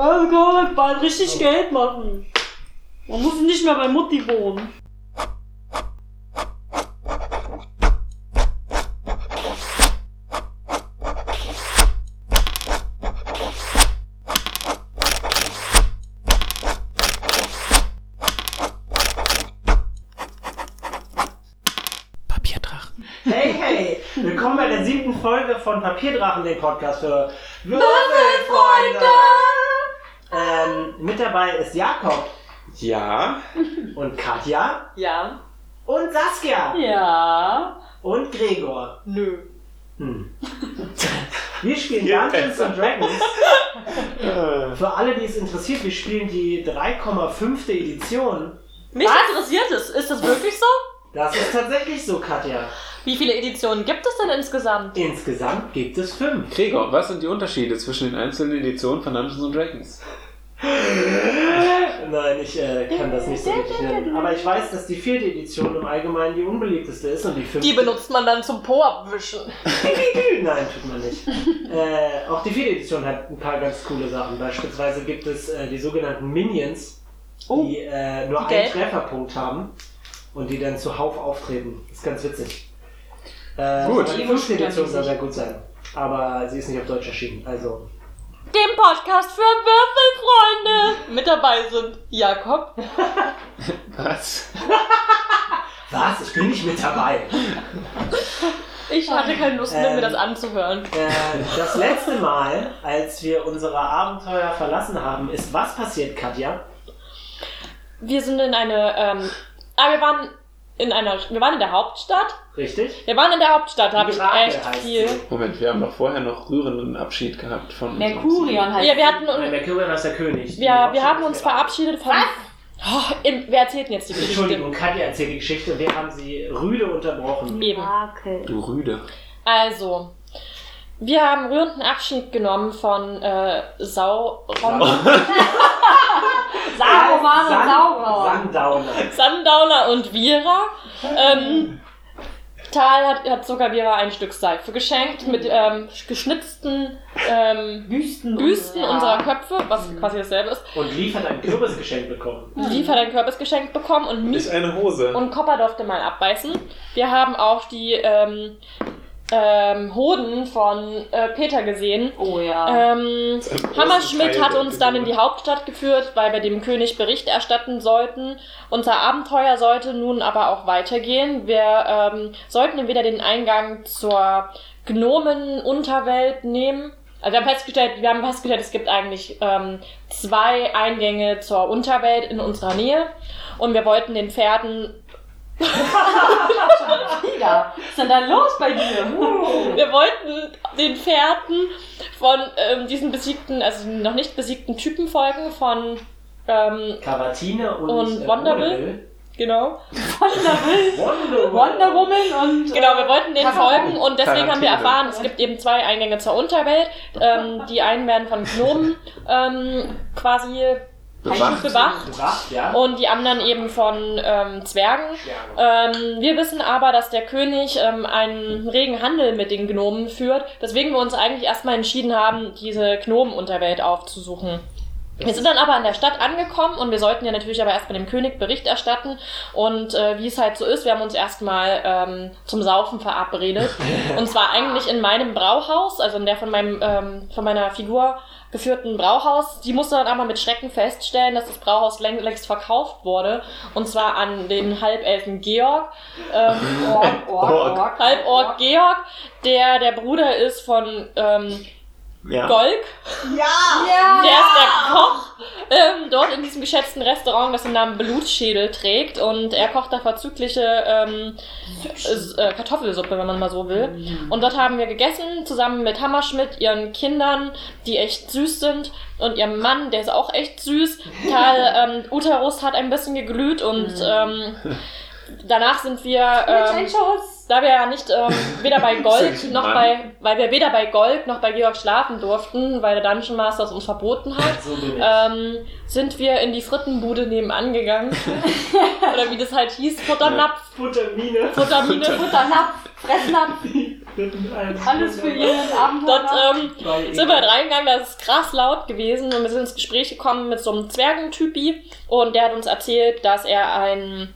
Also kann man bald richtig Geld machen. Man muss nicht mehr bei Mutti wohnen. Papierdrachen. Hey, hey! Willkommen bei der siebten Folge von Papierdrachen, dem Podcast für! Dabei ist Jakob Ja. und Katja Ja. und Saskia Ja. und Gregor. Nö. Hm. Wir spielen Ja, Dungeons and Dragons. Für alle, die es interessiert, wir spielen die 3,5. Edition. Mich interessiert es. Ist das wirklich so? Das ist tatsächlich so, Katja. Wie viele Editionen gibt es denn insgesamt? Insgesamt gibt es fünf. Gregor, was sind die Unterschiede zwischen den einzelnen Editionen von Dungeons and Dragons? Nein, ich äh, kann das nicht so richtig nennen. Aber ich weiß, dass die vierte Edition im Allgemeinen die unbeliebteste ist und die fünfte. Die benutzt man dann zum Po abwischen. Nein, tut man nicht. äh, auch die vierte Edition hat ein paar ganz coole Sachen. Beispielsweise gibt es äh, die sogenannten Minions, die äh, nur Die einen? Trefferpunkt haben und die dann zuhauf auftreten. ist ganz witzig. Äh, Gut. Die fünfte Edition soll sehr gut sein. Aber sie ist nicht auf Deutsch erschienen. Also. Dem Podcast für Würfelfreunde. Mit dabei sind Jakob, Was? Was? Ich bin nicht mit dabei. Ich hatte keine Lust mehr, Ähm. mir das anzuhören. Äh, das letzte Mal, als wir unsere Abenteuer verlassen haben, ist was passiert, Katja? Wir sind in eine, ähm, ah, wir waren in einer, wir waren in der Hauptstadt. Richtig? Wir waren in der Hauptstadt, da habe ich echt viel. sie. Moment, wir haben doch vorher noch rührenden Abschied gehabt von Merkurion heißt Ja, wir hatten, Nein, Mercurion ist der König. Die wir, haben uns verabschiedet von. Oh, im, wer erzählt denn jetzt die Geschichte? Entschuldigung, Katja erzählt die Geschichte und wir haben sie rüde unterbrochen. Eben. Mirakel. Du Rüde. Also, wir haben rührenden Abschied genommen von äh, Sauron, Saruman und Sauron. Sundowner. Sundowner und Vira. Ähm, Tal hat, hat sogar Vira ein Stück Seife geschenkt mit ähm, geschnitzten ähm, Büsten. Büsten Ja. unserer Köpfe, was quasi dasselbe ist. Und Lief hat ein Kürbisgeschenk bekommen. Lief hat ein Kürbisgeschenk bekommen und mich Ist eine Hose. und Copper durfte mal abbeißen. Wir haben auch die ähm, ähm, Hoden von äh, Peter gesehen. Oh ja. Ähm, Hammerschmidt hat uns dann in die. Hauptstadt geführt, weil wir dem König Bericht erstatten sollten. Unser Abenteuer sollte nun aber auch weitergehen. Wir ähm, sollten entweder den Eingang zur Gnomen-Unterwelt nehmen. Also wir haben festgestellt, wir haben festgestellt, es gibt eigentlich ähm, zwei Eingänge zur Unterwelt in unserer Nähe. Und wir wollten den Pferden Tiger. Was ist denn da los bei dir? Wir wollten den Pferden von ähm, diesen besiegten, also noch nicht besiegten Typen folgen, von, ähm, Cavatine und, Und äh, Wonderbill? genau. Wonderbill. Wonder Wonder Woman und. Genau, wir wollten den folgen und deswegen haben wir erfahren, es gibt eben zwei Eingänge zur Unterwelt. Ähm, die einen werden von Gnomen ähm, quasi Bewacht. bewacht Bewacht, ja. und die anderen eben von ähm, Zwergen. ja. Ähm, wir wissen aber, dass der König ähm, einen regen Handel mit den Gnomen führt, weswegen wir uns eigentlich erstmal entschieden haben, diese Gnomenunterwelt aufzusuchen. Wir sind dann aber in der Stadt angekommen und wir sollten ja natürlich aber erstmal dem König Bericht erstatten. Und äh, wie es halt so ist, wir haben uns erstmal ähm, zum Saufen verabredet. und zwar eigentlich in meinem Brauhaus, also in der von, meinem, ähm, von meiner Figur geführten Brauhaus. Die musste dann aber mit Schrecken feststellen, dass das Brauhaus läng längst verkauft wurde. Und zwar an den Halbelfen Georg. Ähm. Ork. Halborg Georg, der der Bruder ist von ähm, Ja. Golk. Ja. Der ist der Koch ähm, dort in diesem geschätzten Restaurant, das den Namen Blutschädel trägt. Und er kocht da vorzügliche ähm, äh, Kartoffelsuppe, wenn man mal so will. Und dort haben wir gegessen, zusammen mit Hammerschmidt, ihren Kindern, die echt süß sind, und ihrem Mann, der ist auch echt süß. Tal ähm, Uterus hat ein bisschen geglüht und ähm, danach sind wir. Ähm, da wir ja nicht ähm, weder bei Gold noch bei, weil wir weder bei Gold noch bei Georg schlafen durften, weil der Dungeon Master es uns verboten hat, So ähm, sind wir in die Frittenbude nebenan gegangen. Oder wie das halt hieß, Futternapf, Futtermine. Futtermine. Futternapf, Fressnapf. Alles für ihren Abenteuer. Dort ähm, sind wir halt reingegangen, da ist es krass laut gewesen und wir sind ins Gespräch gekommen mit so einem Zwergentypi und der hat uns erzählt, dass er ein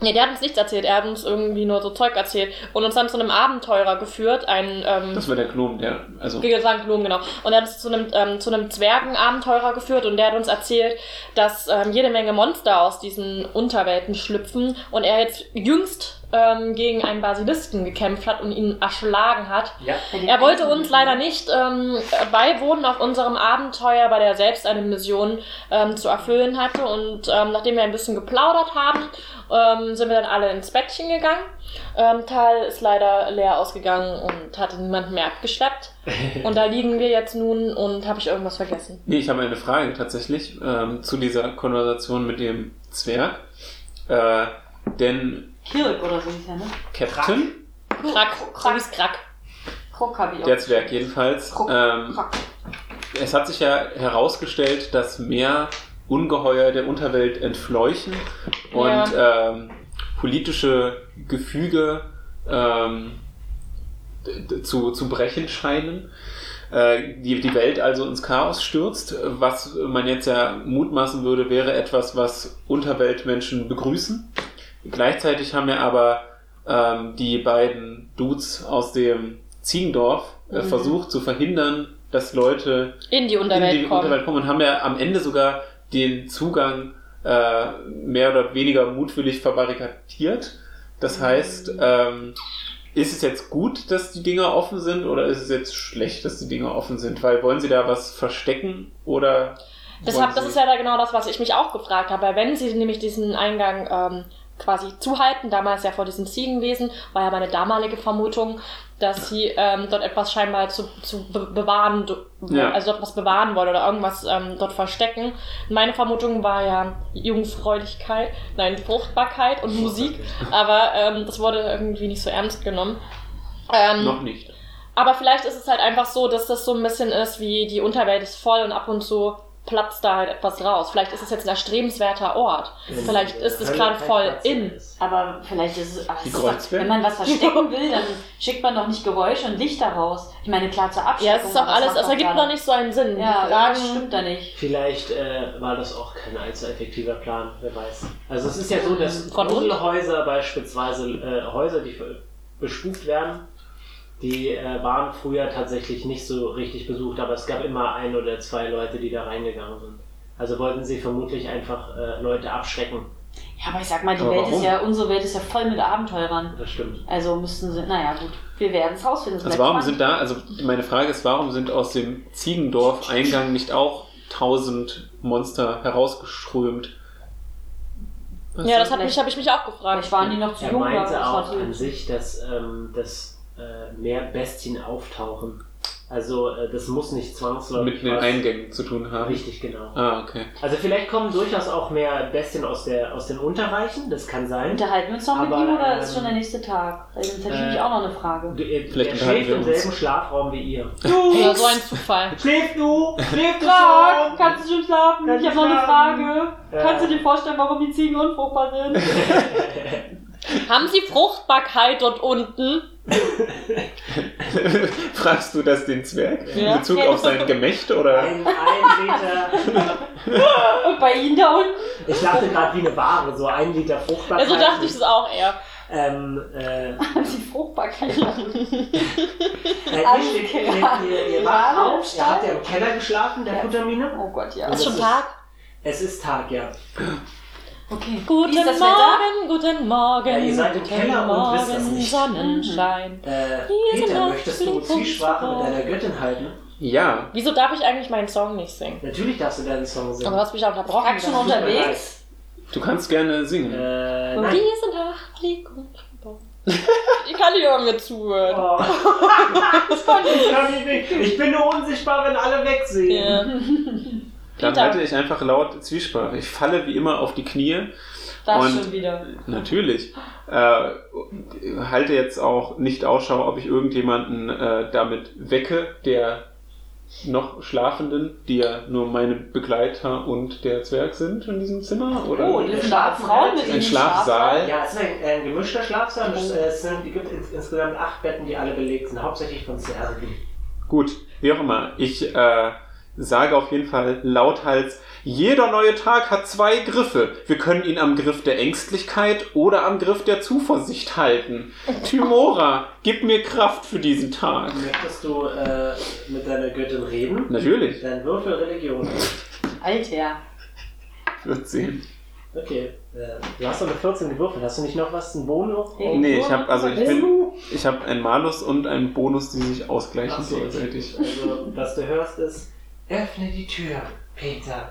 Nee, der hat uns nichts erzählt, er hat uns irgendwie nur so Zeug erzählt und uns dann zu einem Abenteurer geführt, ein ähm, Das war der Gnom, der. Also. wie gesagt, Blumen, genau. Und er hat uns zu einem, ähm, zu einem Zwergenabenteurer geführt und der hat uns erzählt, dass ähm, jede Menge Monster aus diesen Unterwelten schlüpfen und er jetzt jüngst ähm, gegen einen Basilisken gekämpft hat und ihn erschlagen hat. Ja. Er wollte uns leider nicht ähm, beiwohnen auf unserem Abenteuer, weil er selbst eine Mission ähm, zu erfüllen hatte. Und ähm, nachdem wir ein bisschen geplaudert haben, ähm, sind wir dann alle ins Bettchen gegangen. Ähm, Tal ist leider leer ausgegangen und hatte niemanden mehr abgeschleppt. Und da liegen wir jetzt nun und habe ich irgendwas vergessen. Nee, ich habe eine Frage tatsächlich ähm, zu dieser Konversation mit dem Zwerg. Äh, denn Kirk oder so hieß er, ne? Captain, Krack, Krack. Ich auch. der Zwerg jedenfalls, Krog, ähm, Krog. es hat sich ja herausgestellt, dass mehr Ungeheuer der Unterwelt entfleuchen und ähm, politische Gefüge ähm, zu, zu brechen scheinen. Äh, Die, die Welt also ins Chaos stürzt. Was man jetzt ja mutmaßen würde, wäre etwas, was Unterweltmenschen begrüßen. Gleichzeitig haben ja aber ähm, die beiden Dudes aus dem Ziegendorf äh, Mhm. versucht zu verhindern, dass Leute In die Unterwelt in die kommen. Unterwelt kommen und haben ja am Ende sogar den Zugang äh, mehr oder weniger mutwillig verbarrikadiert. Das heißt, ähm, ist es jetzt gut, dass die Dinger offen sind oder ist es jetzt schlecht, dass die Dinger offen sind? Weil wollen sie da was verstecken oder Deshalb, das ist ja da genau das, was ich mich auch gefragt habe. Weil wenn sie nämlich diesen Eingang ähm, quasi zuhalten, damals ja vor diesem Ziegenwesen, war ja meine damalige Vermutung, dass sie ähm, dort etwas scheinbar zu, zu be bewahren, Ja. also dort was bewahren wollen oder irgendwas ähm, dort verstecken. Meine Vermutung war ja Jungfräulichkeit, nein, Fruchtbarkeit und Musik, aber ähm, das wurde irgendwie nicht so ernst genommen. Ähm, noch nicht. aber vielleicht ist es halt einfach so, dass das so ein bisschen ist, wie die Unterwelt ist voll und ab und zu platzt da halt etwas raus. Vielleicht ist es jetzt ein erstrebenswerter Ort. Vielleicht ist es gerade voll in. Aber vielleicht ist es. Ist doch, wenn man was verstecken will, dann schickt man doch nicht Geräusche und Lichter raus. Ich meine, klar zur Abschreckung. Ja, es ist auch alles, es doch ergibt noch nicht so einen Sinn. Ja, Fragen, das stimmt da nicht. Vielleicht äh, war das auch kein allzu effektiver Plan, wer weiß. Also es ist ja so, dass Von? Gruselhäuser beispielsweise, äh, Häuser, die bespukt werden, die äh, waren früher tatsächlich nicht so richtig besucht, aber es gab immer ein oder zwei Leute, die da reingegangen sind. Also wollten sie vermutlich einfach äh, Leute abschrecken. Ja, aber ich sag mal, die Aber Welt warum? ist ja, unsere Welt ist ja voll mit Abenteurern. Das stimmt. Also müssten sie, naja, gut. Wir werden es rausfinden. Also warum spannend. sind da, also meine Frage ist, warum sind aus dem Ziegendorf-Eingang nicht auch tausend Monster herausgeströmt? Was ja, das mich, habe ich mich auch gefragt. Vielleicht waren die noch zu Er jung. aber meinte das auch an sich, dass, ähm, dass äh, mehr Bestien auftauchen. Also äh, das muss nicht zwangsläufig mit den Eingängen zu tun haben. Richtig, genau. Ah, okay. Also vielleicht kommen durchaus auch mehr Bestien aus, der, aus den Unterreichen, das kann sein. Unterhalten wir uns noch mit Aber, ihm oder ähm, ist schon der nächste Tag? Weil sonst hätte ich äh, nämlich auch noch eine Frage. Du, er, Vielleicht er schläft im uns. selben Schlafraum wie ihr. ja, so ein Zufall. Schläfst du? Schläfst du schon? kannst du schon schlafen? Kannst ich habe du noch eine? Frage. Ja. Kannst du dir vorstellen, warum die Ziegen unfruchtbar sind? Haben Sie Fruchtbarkeit dort unten? Fragst du das den Zwerg Ja. in Bezug auf sein Gemächt oder? Ein, ein Liter. Und bei Ihnen da unten? Ich dachte gerade wie eine Ware, so ein Liter Fruchtbarkeit. Ja, so dachte ich es auch eher. Ähm, äh, Die Fruchtbarkeit. äh, ihr, ihr, ihr, ihr Ja, wacht auf, ihr habt ja im Keller geschlafen, der Ja. Futtermine. Oh Gott, ja. Das Ist schon ist- Tag? Es ist Tag, ja. Okay. Guten Morgen, guten Morgen, Ja, ihr seid im guten Keller und wisst das Morgen, nicht. Sonnenschein. Äh, Hier sind Peter, möchtest du Fliegen Zwiesprache mit deiner Göttin halten? Ja, Wieso darf ich eigentlich meinen Song nicht singen? Natürlich darfst du deinen Song Aber singen. du hast mich ja unterbrochen. Tag schon unterwegs? du kannst gerne singen. Äh, Und nein. diese Nacht liegt und Ich kann nicht über mir zuhören. Oh. das kann ich, kann ich nicht. Ich bin nur unsichtbar, wenn alle wegsehen. Ja. Dann Peter. halte ich einfach laut Zwiesprache. Ich falle wie immer auf die Knie. Das Und- schon wieder. Natürlich. Äh, halte jetzt auch nicht Ausschau, ob ich irgendjemanden äh, damit wecke, der noch Schlafenden, die ja nur meine Begleiter und der Zwerg sind in diesem Zimmer? Oder Oh, da Frauen mit ein in Schlafsaal? Ja, es ist ein, ein gemischter Schlafsaal. Es, äh, es sind, es gibt ins, insgesamt acht Betten, die alle belegt sind, hauptsächlich von Zwergen. Gut, wie auch immer. Ich äh, sage auf jeden Fall lauthals, jeder neue Tag hat zwei Griffe. Wir können ihn am Griff der Ängstlichkeit oder am Griff der Zuversicht halten. Tymora, gib mir Kraft für diesen Tag. Möchtest du äh, mit deiner Göttin reden? Natürlich. Dein Würfel Religion. Alter. 14. Okay. Äh, du hast doch eine 14 gewürfelt. Hast du nicht noch was? Einen Bonus? Hey. Nee, ich habe also ich bin ich habe einen Malus und einen Bonus, die sich ausgleichen Ach so. gegenseitig. Also, was du hörst ist, öffne die Tür, Peter.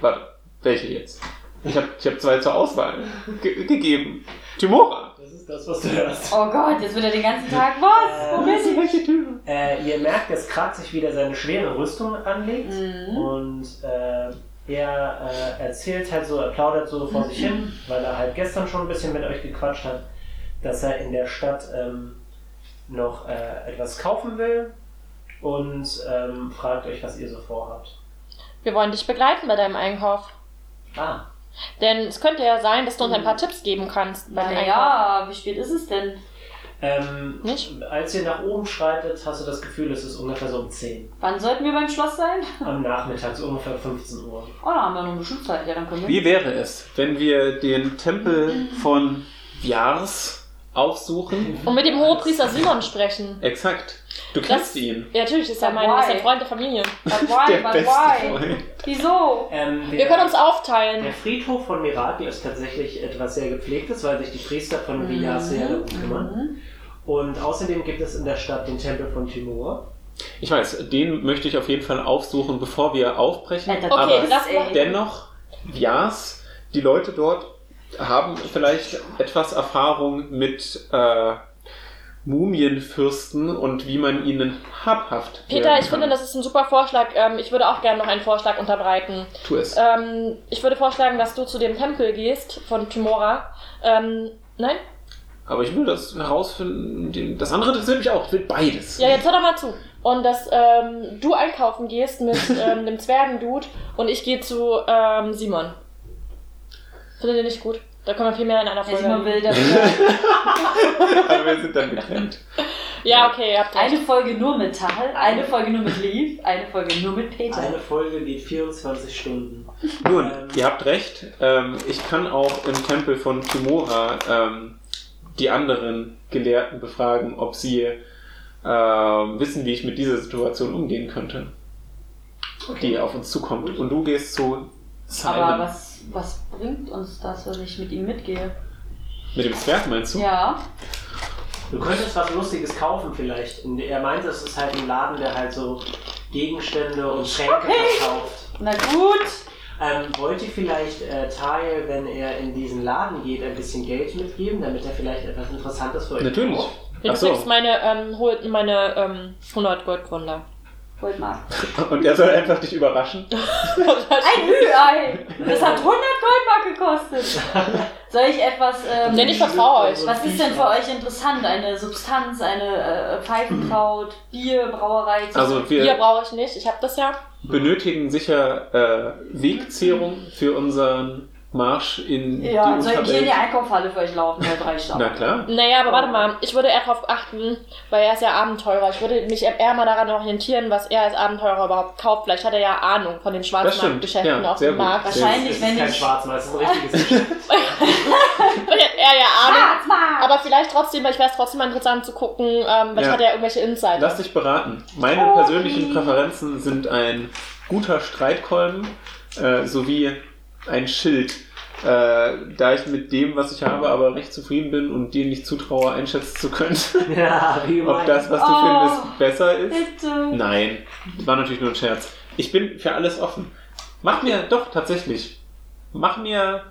Warte, welche jetzt? Ich habe ich hab zwei zur Auswahl ge gegeben. Tymora. Das ist das, was du hörst. Oh Gott, jetzt wird er den ganzen Tag. Was? Wo bist du? Welche Tür? Äh, ihr merkt, dass Krat sich wieder seine schwere Rüstung anlegt Mhm. und äh, er äh, erzählt halt so, er plaudert so vor sich hin, weil er halt gestern schon ein bisschen mit euch gequatscht hat, dass er in der Stadt ähm, noch äh, etwas kaufen will und ähm, fragt euch, was ihr so vorhabt. Wir wollen dich begleiten bei deinem Einkauf. Ah, Denn es könnte ja sein, dass du uns ein paar Tipps geben kannst beim Einkauf. Naja, wie spät ist es denn? ähm, Nicht? als ihr nach oben schreitet, hast du das Gefühl, es ist ungefähr so um 10 Wann sollten wir beim Schloss sein? am Nachmittag, so ungefähr 15 Uhr. Oh, da haben wir noch ein bisschen Zeit. Ja, dann können wir. Wie wäre es, wenn wir den Tempel von Jars aufsuchen? Und mit dem Hohepriester Simon sprechen. Exakt. Du Das, kennst ihn. Ja, natürlich, ist ja But mein ist why? ein Freund der Familie. But why? Der But beste why? Freund. Wieso? Ähm, Wir der- können uns aufteilen. Der Friedhof von Mirakel ist tatsächlich etwas sehr gepflegtes, weil sich die Priester von Villar sehr darum kümmern. Mhm. Und außerdem gibt es in der Stadt den Tempel von Timur. Ich weiß, den möchte ich auf jeden Fall aufsuchen, bevor wir aufbrechen. Okay, Aber dennoch, Jars, die Leute dort haben vielleicht etwas Erfahrung mit äh, Mumienfürsten und wie man ihnen habhaft Peter, ich finde, das ist ein super Vorschlag. Ähm, ich würde auch gerne noch einen Vorschlag unterbreiten. Tu es. Ähm, ich würde vorschlagen, dass du zu dem Tempel gehst von Timora. Ähm, nein? Aber ich will das herausfinden. den- Das andere interessiert mich auch. Ich will beides. Ja, jetzt hör doch mal zu. Und dass ähm, du einkaufen gehst mit ähm, dem Zwergendude und ich gehe zu ähm, Simon. Findet ihr nicht gut? Da können wir viel mehr in einer Folge. Simon will, dass Aber wir sind dann getrennt. Ja, okay, ihr habt recht. eine Folge nur mit Tal, eine Folge nur mit Leaf, eine Folge nur mit Peter. Eine Folge geht 24 Stunden. Nun, Ähm. ihr habt recht. Ähm, ich kann auch im Tempel von Timora ähm, die anderen Gelehrten befragen, ob sie ähm, wissen, wie ich mit dieser Situation umgehen könnte, die auf uns zukommt. Und du gehst zu Simon. Aber was, was bringt uns das, wenn ich mit ihm mitgehe? Mit dem Zwerg meinst du? Ja, Du könntest was Lustiges kaufen vielleicht. Und Er meinte, es ist halt ein Laden, der halt so Gegenstände und Schränke verkauft. na gut. Ähm, wollte vielleicht äh, Tile, wenn er in diesen Laden geht, ein bisschen Geld mitgeben, damit er vielleicht etwas Interessantes für euch Natürlich. kauft? Du Ach so. kriegst meine, ähm, meine ähm, 100 Goldgründer. Goldmark. Und er soll einfach dich überraschen. Ein Ü-Ei! Das hat 100 Goldmark gekostet. Soll ich etwas. Ähm, Denn ich vertraue euch. was ist denn für euch interessant? Eine Substanz, eine äh, Pfeifenkraut, Bier, Brauerei? Also Bier wir brauche ich nicht, ich habe das ja. benötigen sicher äh, Wegzehrung für unseren Marsch in ja, die soll ich hier in die Einkaufshalle für euch laufen? Drei Stunden. Na klar. Naja, aber warte mal, ich würde eher darauf achten, weil er ist ja Abenteurer. Ich würde mich eher mal daran orientieren, was er als Abenteurer überhaupt kauft. Vielleicht hat er ja Ahnung von den Das Schwarzmarktgeschäften ja, auf dem gut. Markt. Wahrscheinlich, wenn kein ich- Schwarzmarkt, es ist ein richtiges Geschäft. Vielleicht er ja Ahnung. Aber vielleicht trotzdem, weil ich wäre es trotzdem mal interessant zu gucken, ähm, weil Ja. hat er irgendwelche Insights. Lass dich beraten. Meine Okay. persönlichen Präferenzen sind ein guter Streitkolben äh, sowie ein Schild. Äh, da ich mit dem, was ich habe, aber recht zufrieden bin und dir nicht zutraue, einschätzen zu können, ja, wie ob das, was du Oh. findest, besser ist. Bitte. Nein, war natürlich nur ein Scherz. Ich bin für alles offen. Mach mir, doch, tatsächlich. Mach mir,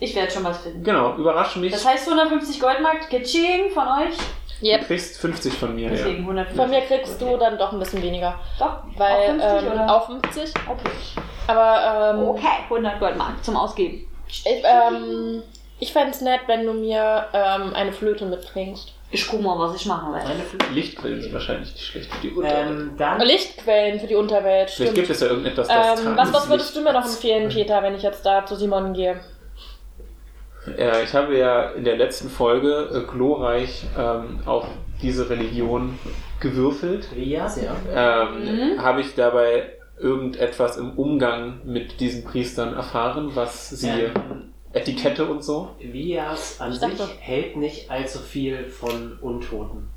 Ich werde schon was finden. genau, überrasch mich. Das heißt 150 Goldmark, Kitsching von euch. Du Yep. kriegst 50 von mir. Deswegen 150. Von mir kriegst du dann doch ein bisschen weniger. Doch, Weil, auf 50 ähm, oder? auf 50. Okay. Aber, ähm, Okay, 100 Goldmark zum Ausgeben. ich, ähm, ich fände es nett, wenn du mir ähm, eine Flöte mitbringst. Ich guck mal, was ich machen werde. Meine Flügel. Lichtquellen sind wahrscheinlich nicht schlecht für die Unterwelt. Ähm, dann Lichtquellen für die Unterwelt, Vielleicht stimmt. gibt es ja irgendetwas, das Ähm, was, was würdest du mir noch empfehlen, Peter, wenn ich jetzt da zu Simon gehe? Äh, ich habe ja in der letzten Folge äh, glorreich ähm, auf diese Religion gewürfelt. Rias, ja. Ähm, Habe ich dabei irgendetwas im Umgang mit diesen Priestern erfahren, was sie Ähm, Etikette und so? Vias an Ich sich hält nicht allzu viel von Untoten.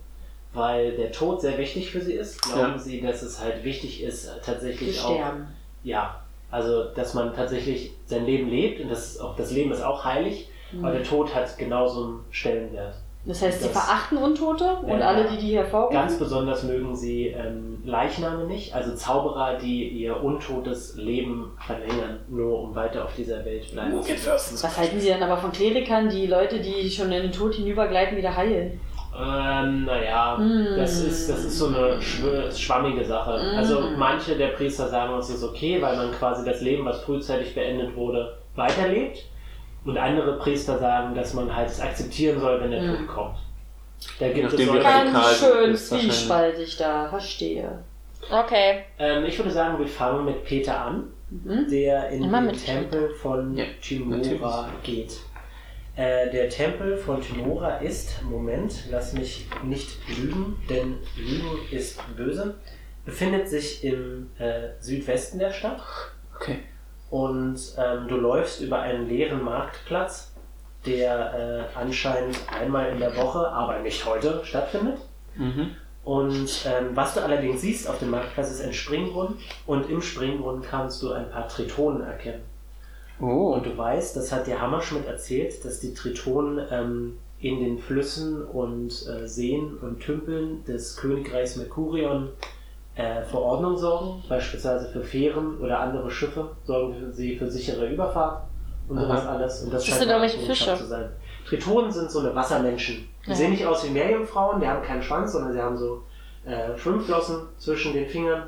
Weil der Tod sehr wichtig für sie ist, glauben Ja. sie, dass es halt wichtig ist, tatsächlich auch. sterben. Ja, also dass man tatsächlich sein Leben lebt und das, auch, das Leben ist auch heilig, aber der Tod hat genauso einen Stellenwert. Das heißt, sie Das- verachten Untote und Ja. alle, die die hervorrufen? Ganz besonders mögen sie ähm, Leichname nicht, also Zauberer, die ihr untotes Leben verlängern, nur um weiter auf dieser Welt bleiben zu können. Was halten Sie dann aber von Klerikern, die Leute, die schon in den Tod hinübergleiten, wieder heilen? Ähm, naja, Mm. das, ist, das ist so eine schw- schwammige Sache. Mm. Also manche der Priester sagen, es ist okay, weil man quasi das Leben, was frühzeitig beendet wurde, weiterlebt. Und andere Priester sagen, dass man halt es akzeptieren soll, wenn der Mm. Tod kommt. Da gibt Nachdem es solche, Ganz schön zwiespaltig da, verstehe. Okay. ähm, ich würde sagen, wir fangen mit Peter an, Mhm. der in Immer den mit Tempel von Ja, Timora geht. Äh, der Tempel von Timora ist, Moment, lass mich nicht lügen, denn Lügen ist böse, befindet sich im äh, Südwesten der Stadt Okay. Und ähm, du läufst über einen leeren Marktplatz, der äh, anscheinend einmal in der Woche, aber nicht heute, stattfindet. Mhm. Und ähm, was du allerdings siehst auf dem Marktplatz ist ein Springbrunnen und im Springbrunnen kannst du ein paar Tritonen erkennen. Oh. Und du weißt, das hat dir Hammerschmidt erzählt, dass die Tritonen ähm, in den Flüssen und äh, Seen und Tümpeln des Königreichs Mercurion äh, für Ordnung sorgen, beispielsweise für Fähren oder andere Schiffe, sorgen sie für sichere Überfahrt und Aha. sowas alles. Und das, Das scheint sind Fische. zu sein. Tritonen sind so eine Wassermenschen. Die Ja. sehen nicht aus wie Meerjungfrauen, die haben keinen Schwanz, sondern sie haben so äh, Schwimmflossen zwischen den Fingern.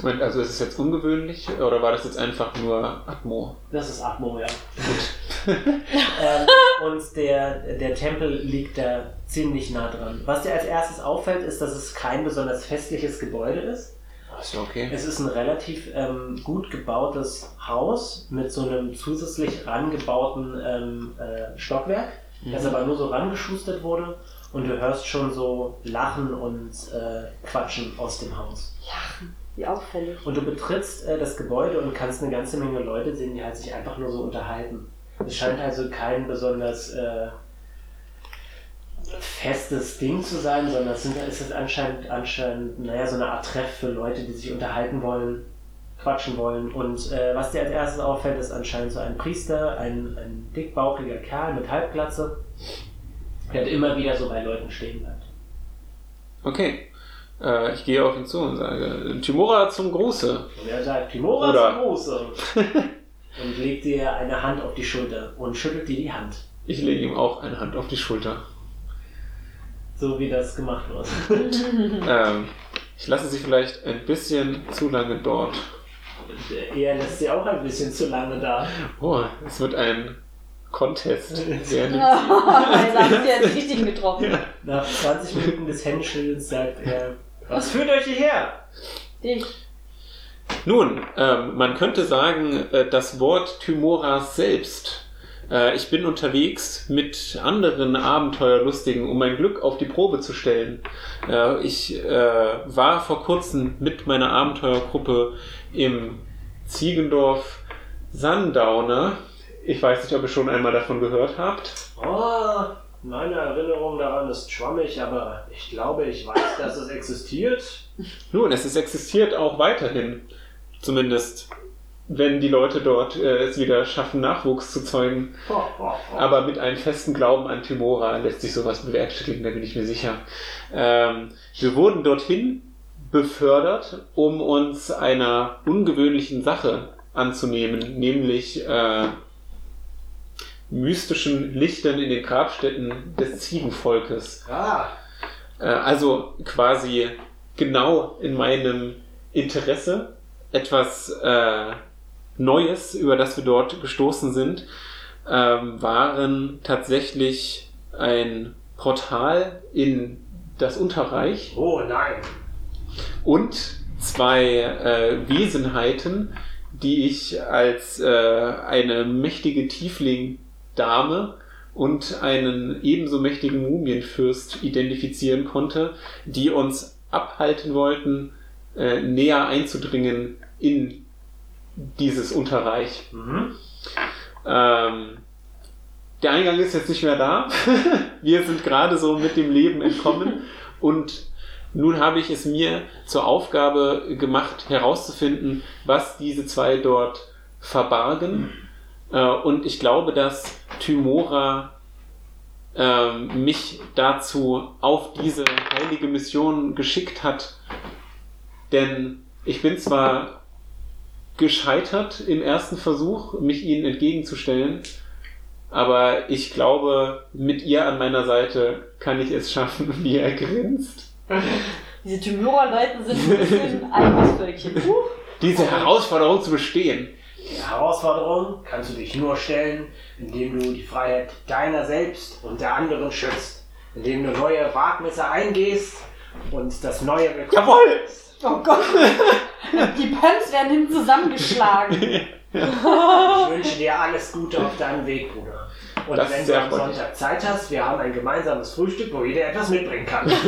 Moment, also ist es jetzt ungewöhnlich oder war das jetzt einfach nur Atmo? Das ist Atmo, ja. ähm, und der, der Tempel liegt da ziemlich nah dran. Was dir als erstes auffällt, ist, dass es kein besonders festliches Gebäude ist. Ist okay. Es ist ein relativ ähm, gut gebautes Haus mit so einem zusätzlich rangebauten ähm, äh, Stockwerk, das aber nur so rangeschustert wurde. Und du hörst schon so Lachen und äh, Quatschen aus dem Haus. Wie auffällig. Und du betrittst äh, das Gebäude und kannst eine ganze Menge Leute sehen, die halt sich einfach nur so unterhalten. Es scheint also kein besonders äh, festes Ding zu sein, sondern es, sind, es ist anscheinend, anscheinend, naja, so eine Art Treff für Leute, die sich unterhalten wollen, quatschen wollen. Und äh, was dir als erstes auffällt, ist anscheinend so ein Priester, ein, ein dickbauchiger Kerl mit Halbglatze, der immer wieder so bei Leuten stehen bleibt. Okay. Äh, ich gehe auf ihn zu und sage, Timora zum Gruße. Und er sagt, Timora Oder- zum Große. und legt dir eine Hand auf die Schulter und schüttelt dir die Hand. Ich lege ihm auch eine Hand auf die Schulter. So wie das gemacht wird. Ähm, ich lasse sie vielleicht ein bisschen zu lange dort. er lässt sie auch ein bisschen zu lange da. Oh, es wird ein Contest. Wer nimmt Jetzt haben sie jetzt richtig getroffen. Nach 20 Minuten des Händeschüttelns sagt er, was führt euch hierher? Dich. Nun, ähm, man könnte sagen, äh, das Wort Thymoras selbst. Äh, ich bin unterwegs mit anderen Abenteuerlustigen, um mein Glück auf die Probe zu stellen. Äh, ich äh, war vor kurzem mit meiner Abenteuergruppe im Ziegendorf Sandauner. Ich weiß nicht, ob ihr schon einmal davon gehört habt. Oh, meine Erinnerung daran ist schwammig, aber ich glaube, ich weiß, dass es existiert. Nun, es ist existiert auch weiterhin. Zumindest, wenn die Leute dort äh, es wieder schaffen, Nachwuchs zu zeugen. Aber mit einem festen Glauben an Timora lässt sich sowas bewerkstelligen, da bin ich mir sicher. Ähm, wir wurden dorthin befördert, um uns einer ungewöhnlichen Sache anzunehmen, nämlich äh, mystischen Lichtern in den Grabstätten des Ziegenvolkes. Ah, Äh, also quasi genau in meinem Interesse etwas äh, Neues, über das wir dort gestoßen sind, ähm, waren tatsächlich ein Portal in das Unterreich Oh nein. und zwei äh, Wesenheiten, die ich als äh, eine mächtige Tiefling-Dame und einen ebenso mächtigen Mumienfürst identifizieren konnte, die uns abhalten wollten, äh, näher einzudringen in dieses Unterreich. Mhm. Ähm, der Eingang ist jetzt nicht mehr da. Wir sind gerade so mit dem Leben entkommen und nun habe ich es mir zur Aufgabe gemacht, herauszufinden, was diese zwei dort verbargen. Äh, und ich glaube, dass Tymora ähm, mich dazu auf diese heilige Mission geschickt hat. Denn ich bin zwar gescheitert im ersten Versuch, mich ihnen entgegenzustellen, aber ich glaube, mit ihr an meiner Seite kann ich es schaffen, wie er grinst. Diese Tymura-Leute sind ein bisschen eigenes Völkchen. Huch. Diese Herausforderung zu bestehen. Die Herausforderung kannst du dich nur stellen, indem du die Freiheit deiner selbst und der anderen schützt. Indem du neue Wagnisse eingehst und das Neue willkommen Jawohl! Oh Gott. Die Pants werden hinten zusammengeschlagen. Ich wünsche dir alles Gute auf deinem Weg, Bruder. Und Das wenn du am freundlich. Sonntag Zeit hast, wir haben ein gemeinsames Frühstück, wo jeder etwas mitbringen kann.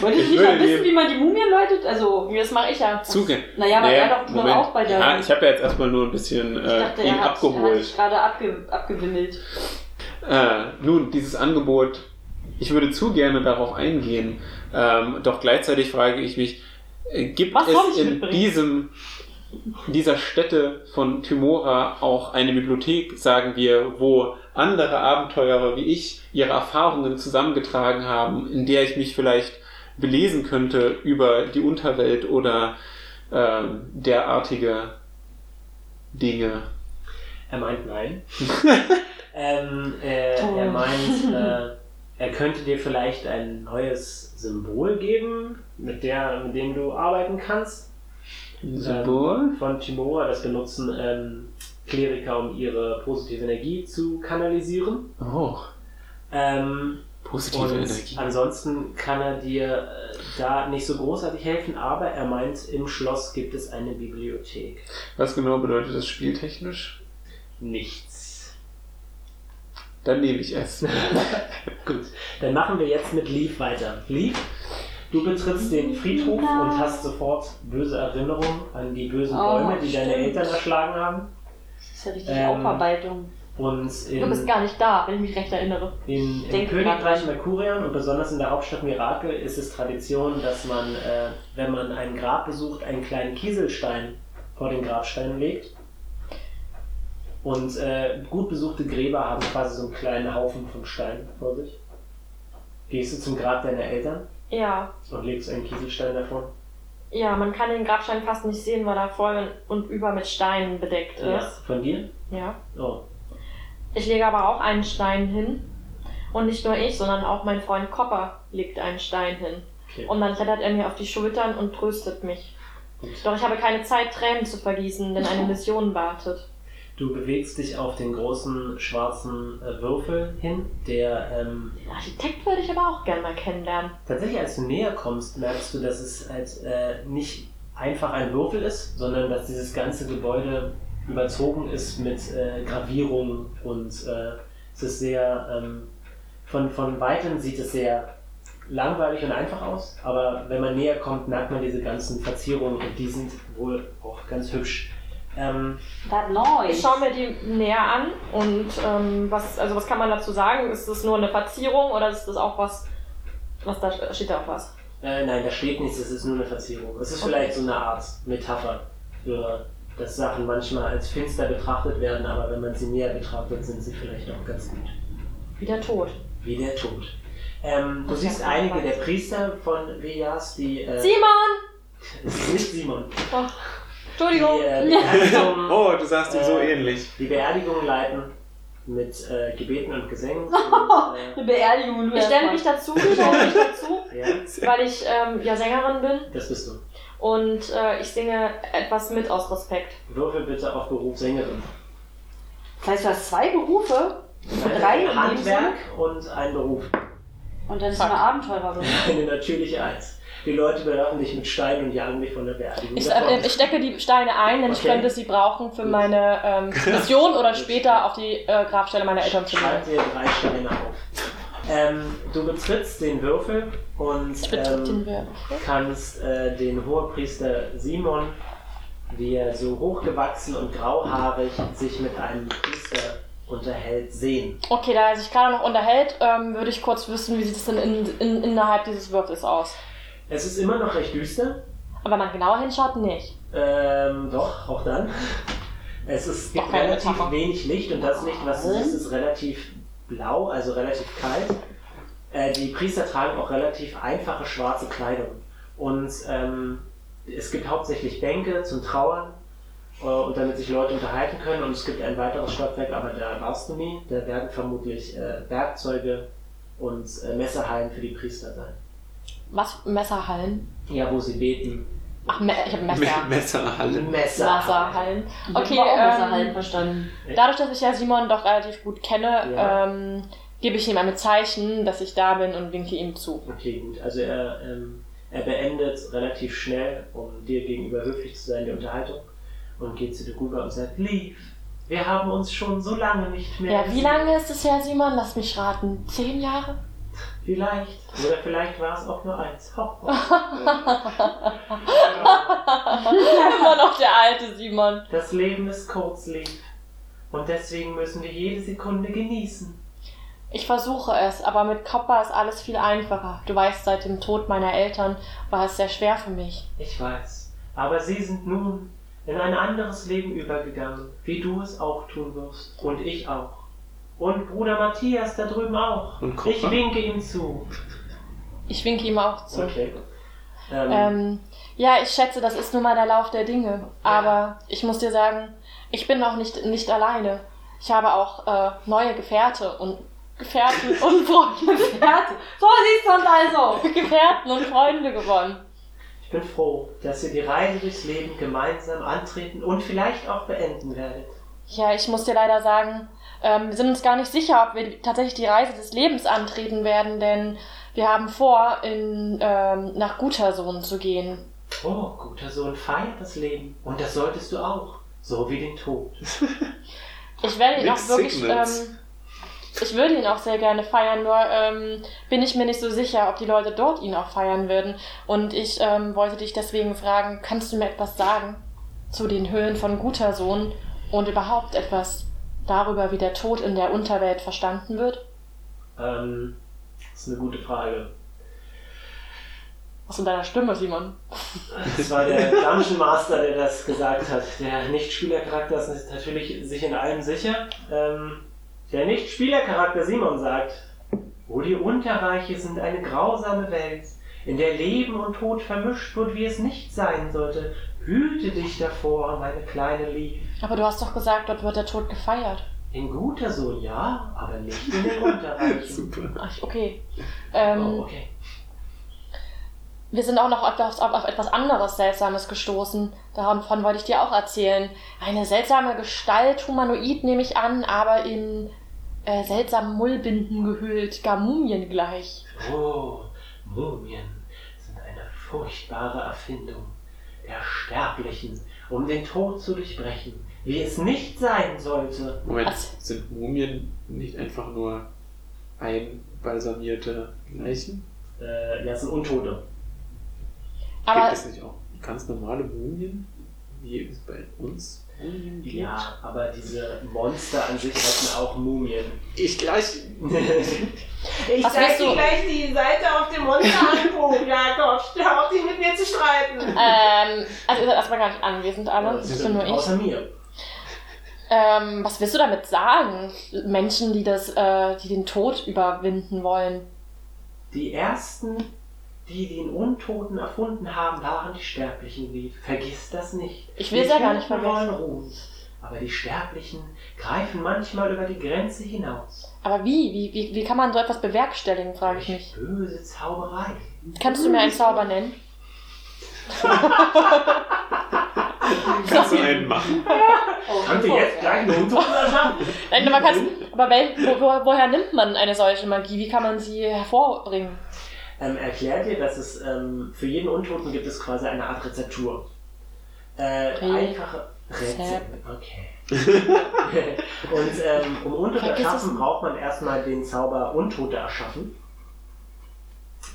Wollte ich Ich nicht mal wissen, wie man die Mumien läutet? Also, Das mache ich ja. Zuge. naja, aber Naja, er doch nur auch bei der. Ja, ich habe ja jetzt erstmal nur ein bisschen Ich äh, dachte, ihn er hat, er hat abgeholt. sich gerade abge, abgewimmelt. Äh, nun, dieses Angebot, ich würde zu gerne darauf eingehen, ähm, doch gleichzeitig frage ich mich, äh, gibt Was es in mitbringen? diesem, dieser Stätte von Tymora auch eine Bibliothek, sagen wir, wo andere Abenteurer wie ich ihre Erfahrungen zusammengetragen haben, in der ich mich vielleicht belesen könnte über die Unterwelt oder ähm, derartige Dinge? Er meint nein. ähm, äh, er meint, äh, er könnte dir vielleicht ein neues Symbol geben, mit, der, mit dem du arbeiten kannst. Symbol? Von Timora. Das benutzen ähm, Kleriker, um ihre positive Energie zu kanalisieren. Oh, Ähm, positive und Energie. ansonsten kann er dir äh, da nicht so großartig helfen, aber er meint, im Schloss gibt es eine Bibliothek. Was genau bedeutet das spieltechnisch? Nichts. Dann nehme ich es. Gut, dann machen wir jetzt mit Leaf weiter. Leaf, du betrittst den Friedhof und hast sofort böse Erinnerungen an die bösen Oh, Bäume, die deine stimmt. Eltern erschlagen haben. Das ist ja richtig Ähm, Aufarbeitung. Und Du in, bist gar nicht da, wenn ich mich recht erinnere. in, im Königreich. Merkurian und besonders in der Hauptstadt Mirakel ist es Tradition, dass man, äh, wenn man ein Grab besucht, einen kleinen Kieselstein vor den Grabstein legt. Und äh, gut besuchte Gräber haben quasi so einen kleinen Haufen von Steinen vor sich. Gehst du zum Grab deiner Eltern Ja. und legst einen Kieselstein davor? Ja, man kann den Grabstein fast nicht sehen, weil er voll und über mit Steinen bedeckt Ja. ist. Von dir? Ja. Oh. Ich lege aber auch einen Stein hin. Und nicht nur ich, sondern auch mein Freund Copper legt einen Stein hin. Okay. Und dann klettert er mir auf die Schultern und tröstet mich. Gut. Doch ich habe keine Zeit, Tränen zu vergießen, denn eine Mission wartet. Du bewegst dich auf den großen schwarzen äh, Würfel hin, der ähm, Den Architekt würde ich aber auch gerne mal kennenlernen. tatsächlich, als du näher kommst, merkst du, dass es halt äh, nicht einfach ein Würfel ist, sondern dass dieses ganze Gebäude überzogen ist mit äh, Gravierungen und äh, es ist sehr, ähm, von, von weitem sieht es sehr langweilig und einfach aus, aber wenn man näher kommt, merkt man diese ganzen Verzierungen und die sind wohl auch ganz hübsch. Ähm. Ich schaue mir die näher an und ähm, was, also was kann man dazu sagen? Ist das nur eine Verzierung oder ist das auch was, was da steht da auch was? Äh, nein, da steht nichts, es ist nur eine Verzierung. Es ist Okay. vielleicht so eine Art Metapher für, dass Sachen manchmal als finster betrachtet werden, aber wenn man sie näher betrachtet, sind sie vielleicht auch ganz gut. Wie der Tod. Wie der Tod. Ähm, du siehst einige der Priester von Vias, die. Äh, Simon! es ist nicht Simon. Die, Entschuldigung. äh, Beerdigung, Oh, du sahst ihm so Äh, ähnlich. die Beerdigung leiten mit äh, Gebeten und Gesängen. Und, äh, Eine Beerdigung. du Ich stelle mich dazu, ich stelle mich dazu, ja, weil ich ähm, ja Sängerin bin das bist du. und äh, ich singe etwas mit aus Respekt. Würfel bitte auf Beruf Sängerin. Das heißt, du hast zwei Berufe? Drei in dem Handwerk und ein Beruf. Und dann ist eine Abenteurerin. Eine natürliche Eins. Die Leute bewerfen dich mit Steinen und jagen dich von der Beerdigung. Ich, äh, ich stecke die Steine ein, denn ich Okay. könnte sie brauchen für meine ähm, Mission oder später auf die äh, Grabstelle meiner Eltern zu Schreib nehmen. dir drei Steine auf. Ähm, du betrittst den Würfel und Ich betritt den ähm, Würfel. kannst äh, den Hohepriester Simon, wie er so hochgewachsen und grauhaarig sich mit einem Priester unterhält, sehen. Okay, da er sich gerade noch unterhält, ähm, würde ich kurz wissen, wie sieht es denn in, in, innerhalb dieses Würfels aus. Es ist immer noch recht düster. Aber wenn man genauer hinschaut, nicht. Ähm, doch, auch dann. Es ist, gibt relativ Metapher. wenig Licht und das Licht, was du siehst, ist relativ blau, also relativ kalt. Äh, die Priester tragen auch relativ einfache schwarze Kleidung. Und ähm, es gibt hauptsächlich Bänke zum Trauern äh, und damit sich Leute unterhalten können. Und es gibt ein weiteres Stockwerk, aber da warst du nie. Da werden vermutlich äh, Werkzeuge und äh, Messerhallen für die Priester sein. Was? Messerhallen? Ja, wo sie beten. Ach, Me ich habe Messer. Mit Messerhalle. Messer. Messerhallen. Ich Okay, habe auch ähm, halt verstanden. Dadurch, dass ich ja Simon doch relativ gut kenne, Ja. ähm, gebe ich ihm ein Zeichen, dass ich da bin und winke ihm zu. Okay, gut. Also er, ähm, er beendet relativ schnell, um dir gegenüber höflich zu sein, die Unterhaltung und geht zu dir rüber und sagt, Lief, wir haben uns schon so lange nicht mehr Ja, wie gesehen. lange ist es her, Simon? Lass mich raten. Zehn Jahre? Vielleicht. Oder vielleicht war es auch nur eins. Ho, ho. Immer noch der alte Simon. Das Leben ist kurz, Lief. Und deswegen müssen wir jede Sekunde genießen. Ich versuche es, aber mit Copper ist alles viel einfacher. Du weißt, seit dem Tod meiner Eltern war es sehr schwer für mich. Ich weiß. Aber sie sind nun in ein anderes Leben übergegangen, wie du es auch tun wirst. Und ich auch. Und Bruder Matthias da drüben auch. Und ich winke ihm zu. Ich winke ihm auch zu. Okay. Ähm, Ähm, ja, ich schätze, das ist nun mal der Lauf der Dinge. Aber ich muss dir sagen, ich bin auch nicht, nicht alleine. Ich habe auch äh, neue Gefährte und Gefährten und Freunde. Gefährte. So siehst du uns also. Gefährten und Freunde gewonnen. ich bin froh, dass ihr die Reise durchs Leben gemeinsam antreten und vielleicht auch beenden werdet. Ja, ich muss dir leider sagen, ähm, wir sind uns gar nicht sicher, ob wir tatsächlich die Reise des Lebens antreten werden, denn wir haben vor, in, ähm, nach Gutersohn zu gehen. Oh, guter Sohn, feiert das Leben. Und das solltest du auch. So wie den Tod. Ich werde ihn auch wirklich, ähm, ich würde ihn auch sehr gerne feiern, nur ähm, bin ich mir nicht so sicher, ob die Leute dort ihn auch feiern würden. Und ich ähm, wollte dich deswegen fragen, kannst du mir etwas sagen zu den Höhlen von Gutersohn und überhaupt etwas darüber, wie der Tod in der Unterwelt verstanden wird? Ähm, das ist eine gute Frage. Was in deiner Stimme, Simon? Das war der Dungeon Master, der das gesagt hat. Der Nicht-Spielercharakter ist natürlich sich in allem sicher. Ähm, der Nicht-Spielercharakter Simon sagt, wo die Unterreiche sind eine grausame Welt, in der Leben und Tod vermischt wird, wie es nicht sein sollte. Hüte dich davor, meine kleine Lieb. Aber du hast doch gesagt, dort wird der Tod gefeiert. In guter Sohn, ja, aber nicht in den Unterreichen. Super. Ach, okay. Ähm, Oh, okay. Wir sind auch noch auf, auf, auf etwas anderes Seltsames gestoßen. Davon wollte ich dir auch erzählen. Eine seltsame Gestalt, humanoid nehme ich an, aber in äh, seltsamen Mullbinden gehüllt, gar Mumien gleich. Oh, Mumien sind eine furchtbare Erfindung der Sterblichen, um den Tod zu durchbrechen, wie es nicht sein sollte. Moment, Was? sind Mumien nicht einfach nur einbalsamierte Leichen? Äh, ja, es sind Untote. Aber Gibt es nicht auch ganz normale Mumien, wie es bei uns Mumien gibt? Ja, aber diese Monster an sich heißen auch Mumien. Ich gleich. Ich Was zeig dir gleich die Seite auf dem Monster angucken, Jakob. Hör auf, dich mit mir zu streiten. ähm, also ihr seid erstmal gar nicht anwesend alle. Das bin nur ich. Außer mir. Ähm, was willst du damit sagen? Menschen, die das, äh, die den Tod überwinden wollen. Die ersten, die den Untoten erfunden haben, waren die Sterblichen. Vergiss das nicht. Ich will es ja gar nicht Toten wollen vergessen. ruhen. Aber die Sterblichen greifen manchmal über die Grenze hinaus. Aber wie? Wie, wie, wie kann man so etwas bewerkstelligen, frage ich mich. Böse Zauberei. Kannst du mir einen Zauber nennen? Kannst du einen machen? Kannst du jetzt gleich einen Untoten erschaffen? Nein, man kann's, aber wel, wo, wo, woher nimmt man eine solche Magie? Wie kann man sie hervorbringen? Ähm, erklärt dir, dass es ähm, für jeden Untoten gibt es quasi eine Art Rezeptur. Äh, einfache Rezept. Okay. Und ähm, um Untote erschaffen, braucht man erstmal den Zauber Untote erschaffen.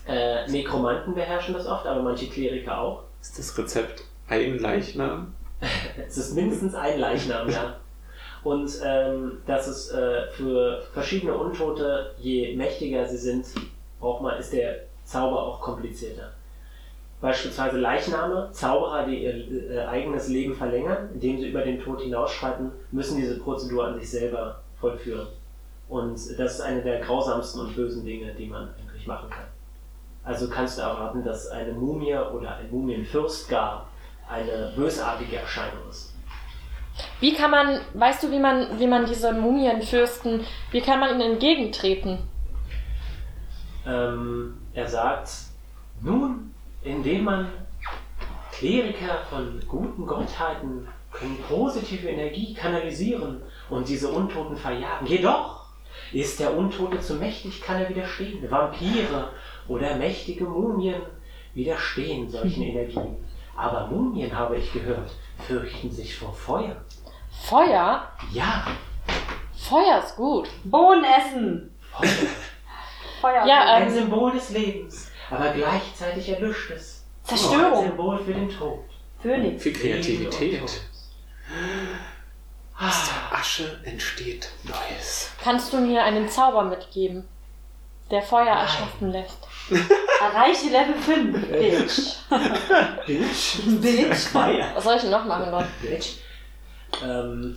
Äh, Nekromanten beherrschen das oft, aber manche Kleriker auch. Ist das Rezept ein Leichnam? Es ist mindestens ein Leichnam, ja. Und ähm, das ist äh, für verschiedene Untote, je mächtiger sie sind, braucht man, ist der Zauber auch komplizierter. Beispielsweise Leichname, Zauberer, die ihr äh, eigenes Leben verlängern, indem sie über den Tod hinausschreiten, müssen diese Prozedur an sich selber vollführen. Und das ist eine der grausamsten und bösen Dinge, die man eigentlich machen kann. Also kannst du erwarten, dass eine Mumie oder ein Mumienfürst gar eine bösartige Erscheinung ist. Wie kann man, weißt du, wie man, wie man diese Mumienfürsten, wie kann man ihnen entgegentreten? Ähm, er sagt, nun, indem man Kleriker von guten Gottheiten können positive Energie kanalisieren und diese Untoten verjagen. Jedoch ist der Untote zu mächtig, kann er widerstehen. Vampire oder mächtige Mumien widerstehen solchen Energien. Aber Mumien, habe ich gehört, fürchten sich vor Feuer. Feuer? Ja, Feuer ist gut. Bohnen essen. Feuer. Feuer. Ja, Ein ähm, Symbol des Lebens, aber gleichzeitig erlischt es. Ein Zerstörung. Symbol für den Tod. Phönix. Für Kreativität. Aus der Asche entsteht Neues. kannst du mir einen Zauber mitgeben, der Feuer erschaffen lässt? Erreiche Level 5. Bitch. Bitch. Bitch. Feuer. Was soll ich denn noch machen, Gott? Bitch. Ähm,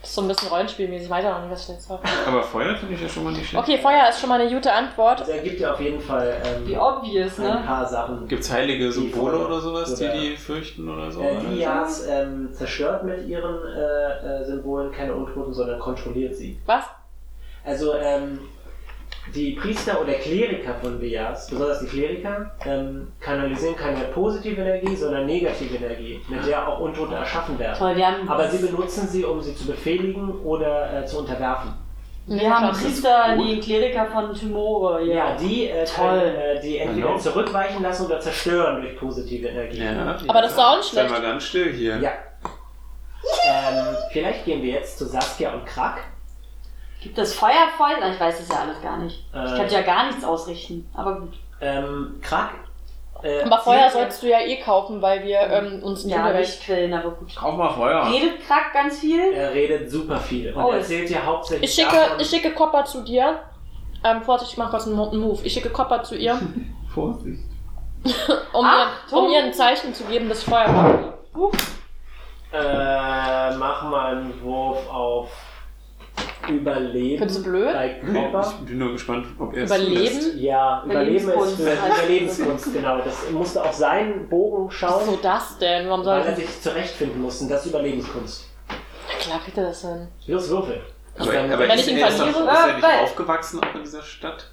Das ist so ein bisschen rollenspielmäßig, weiß auch nicht, was ich jetzt sage. Aber Feuer finde ich ja schon mal nicht schlecht. Okay, Feuer ist schon mal eine gute Antwort. also er gibt dir auf jeden Fall ähm, Wie obvious, ein ne? paar Sachen. Gibt es heilige Symbole oder sowas, die Oder- die fürchten oder so? Äh, die Jahrs ähm, zerstört mit ihren äh, äh, Symbolen keine Untoten, sondern kontrolliert sie. Was? Also ähm, die Priester oder Kleriker von Vias, besonders die Kleriker, ähm, kanalisieren keine positive Energie, sondern negative Energie, mit der auch Untote erschaffen werden. Toll, wir haben, Aber sie benutzen sie, um sie zu befehligen oder äh, zu unterwerfen. wir haben Priester, die Kleriker von Timore. Ja, Ja. die äh, Toll. können äh, die entweder Hallo? zurückweichen lassen oder zerstören durch positive Energie. Ja. Aber das ist auch nicht Sei schlecht. mal ganz still hier. Ja. Ähm, vielleicht gehen wir jetzt zu Saskia und Krak. Gibt es Feuerfall? Na, Ich weiß das ja alles gar nicht. Ich Äh. kann ja gar nichts ausrichten. Aber gut. Ähm, Krak. Äh, Aber Feuer sollst du ja eh kaufen, weil wir ähm, uns in Ja, nicht quillen, aber gut. Kauf mal Feuer. Redet Krack ganz viel? Er redet super viel und Oh, erzählt dir hauptsächlich Ich schicke, davon, ich schicke Copper zu dir. Ähm, Vorsicht, ich mach kurz einen Mo- einen Move. Ich schicke Copper zu ihr, Vorsicht. um, Achtung! ihr, um ihr ein Zeichen zu geben, dass ich Feuer habe. äh, mach mal einen Wurf auf Überleben. Findest du blöd? Bei Copper. Ich bin nur gespannt, ob er es Überleben? zulässt. Ja, Überleben ist Überlebenskunst. für Überlebenskunst, genau. Das musste auf seinen Bogen schauen, ist so das denn? Warum soll weil er ich. sich zurechtfinden musste. Und das ist Überlebenskunst. Na klar kriegt er das hin. Los, Würfel. Aber, Dann- aber Wenn ich ihn er ist, verliere? doch, ist er nicht weil- aufgewachsen auch in dieser Stadt?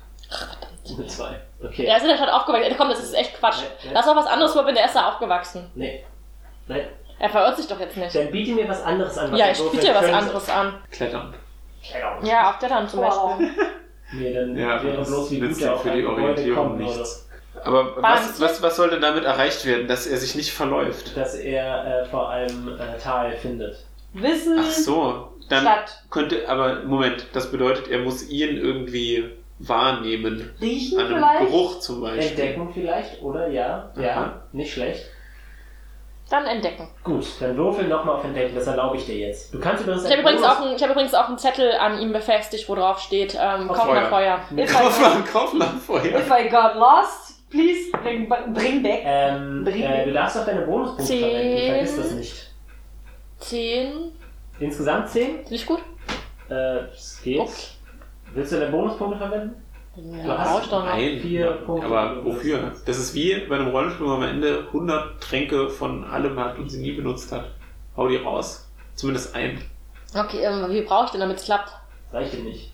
Eine zwei. Okay. Er ist in der Stadt aufgewachsen. Komm, das ist echt Quatsch. Nein, nein. Lass doch was anderes probieren, der ist da aufgewachsen. Nee. Nein. Er verirrt sich doch jetzt nicht. Dann biete mir was anderes an. was Ja, ich biete dir was anderes an. Klettern. Klettern. Ja, auf Klettern zum Wow. Beispiel. Mir dann Ja, wäre das bloß wie nützt gut ja auf für die Orientierung nichts. Aber was, was, was soll denn damit erreicht werden, dass er sich nicht verläuft? dass er äh, vor allem äh, Tal findet. Wissen. Ach so, dann Stadt. könnte, aber Moment, das bedeutet, er muss ihn irgendwie wahrnehmen. Riechen An einem vielleicht? Geruch zum Beispiel. Entdecken vielleicht, oder? Ja, ja, Aha. nicht schlecht. Dann entdecken. Gut, dann würfel nochmal auf Entdecken, das erlaube ich dir jetzt. Du kannst übrigens... Ich habe übrigens, auch ich hab übrigens auch einen Zettel an ihm befestigt, wo drauf steht, ähm, Auf kauf mal Feuer. Feuer. If Kauf mal Feuer. if I got lost, please bring, bring back. Ähm, Bring- äh, du darfst auch deine Bonuspunkte Zehn. verwenden, vergiss das nicht. Zehn. Insgesamt 10? Finde ich gut? Äh, es geht. Okay. Willst du deine Bonuspunkte verwenden? Ja, hast brauch ich doch noch. Nein, Vier Punkte. aber wofür? Das ist wie bei einem Rollenspiel, wo man am Ende 100 Tränke von allem hat und sie nie benutzt hat. Hau die raus. Zumindest ein. Okay, ähm, wie brauche ich denn, damit es klappt? Sag ich dir nicht.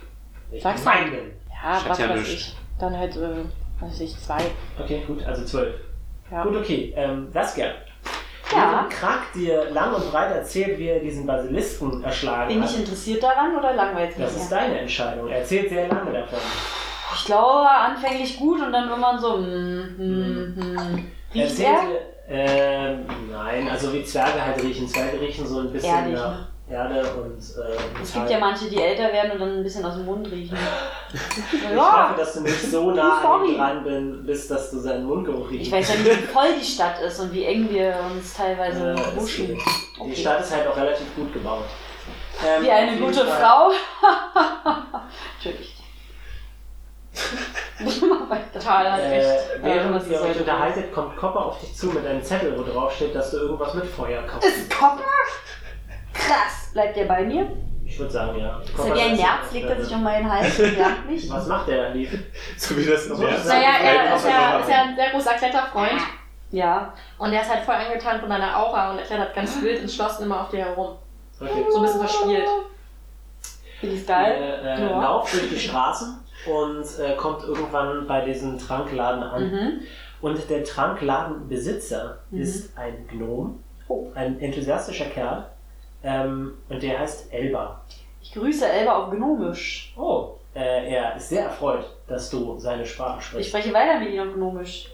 Ich Sag's bin. Ja, was ja weiß nichts. ich. Dann halt, äh, weiß ich, zwei. Okay, gut, also 12. Ja. Gut, okay. Ähm, Saskia, Ja. Während Krak dir lang und breit erzählt, wie er diesen Basilisken erschlagen Bin hat. ich interessiert daran oder langweilt mich? Das ist deine Entscheidung. Er erzählt sehr lange davon. Ich glaube, anfänglich gut und dann irgendwann so, hm, hm, hm. Riecht er? Ähm, nein, also wie Zwerge halt riechen. Zwerge riechen so ein bisschen Ehrlich, nach ne? Erde und äh, Es gibt ja manche, die älter werden und dann ein bisschen aus dem Mund riechen. Ich hoffe, dass du nicht so nah dran bin, bist, dass du seinen Mundgeruch riechst. Ich weiß ja nicht, wie voll die Stadt ist und wie eng wir uns teilweise Äh, geht. Die Okay. Stadt ist halt auch relativ gut gebaut. Ähm, Wie eine gute Frau. Entschuldigung. Mach weiter. Total, hat recht. Äh, Ja, während das ist ihr euch unterhaltet, kommt Copper auf dich zu mit einem Zettel, wo drauf steht, dass du irgendwas mit Feuer kaufst. Ist Kopper? Krass. Bleibt der bei mir? Ich würde sagen, ja. Ist er wie ein Nerz, legt er sich um meinen Hals und jagt mich? Was macht der, Lief? So wie das So, Nerz- Naja, er ist ja, ist ja ein sehr großer Kletterfreund. Ja. Und er ist halt voll angetan von deiner Aura und er klettert ganz wild entschlossen immer auf dir herum. Okay. So ein bisschen verspielt. Finde ich geil. Ihr äh, Ja. lauft durch die Straßen und äh, kommt irgendwann bei diesem Trankladen an. Mhm. Und der Trankladenbesitzer Mhm. ist ein Gnom, Oh. ein enthusiastischer Kerl. Ähm, und der heißt Elba. Ich grüße Elba auf Gnomisch. Oh, äh, er ist sehr erfreut, dass du seine Sprache Ich sprichst. spreche weiter mit ihm auf Gnomisch.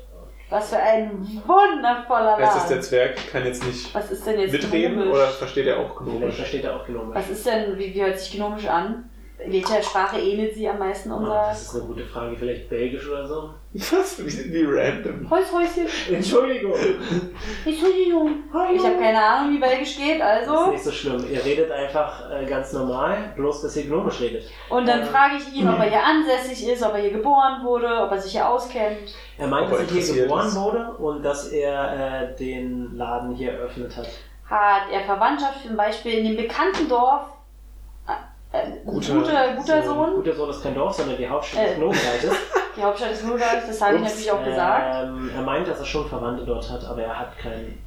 Was für ein wundervoller Heißt das, der Laden. Zwerg kann jetzt nicht Was ist denn jetzt mitreden Gnomisch? oder versteht er auch Vielleicht Gnomisch? versteht er auch Gnomisch. Was ist denn, wie, wie hört sich Gnomisch an? Welcher Sprache ähnelt sie am meisten Ah, unserer? das ist eine gute Frage. Vielleicht Belgisch oder so? Was? Wie, wie random. Holzhäuschen. Entschuldigung. Entschuldigung. Ich habe keine Ahnung, wie Belgisch geht, Das ist also. nicht so schlimm. Ihr redet einfach äh, ganz normal, bloß dass ihr Gnomisch redet. Und dann Ähm. frage ich ihn, ob er hier ansässig ist, ob er hier geboren wurde, ob er sich hier auskennt. Er meint, Ob dass er er hier geboren ist. wurde und dass er äh, den Laden hier eröffnet hat. Hat er Verwandtschaft zum Beispiel in dem bekannten Dorf? Äh, Guter guter, guter Sohn? Guter Sohn ist kein Dorf, sondern die Hauptstadt Äh. des Gnomenreiches. Die Hauptstadt ist Nurgard, das habe ich natürlich auch gesagt. Ähm, er meint, dass er schon Verwandte dort hat, aber er hat keinen.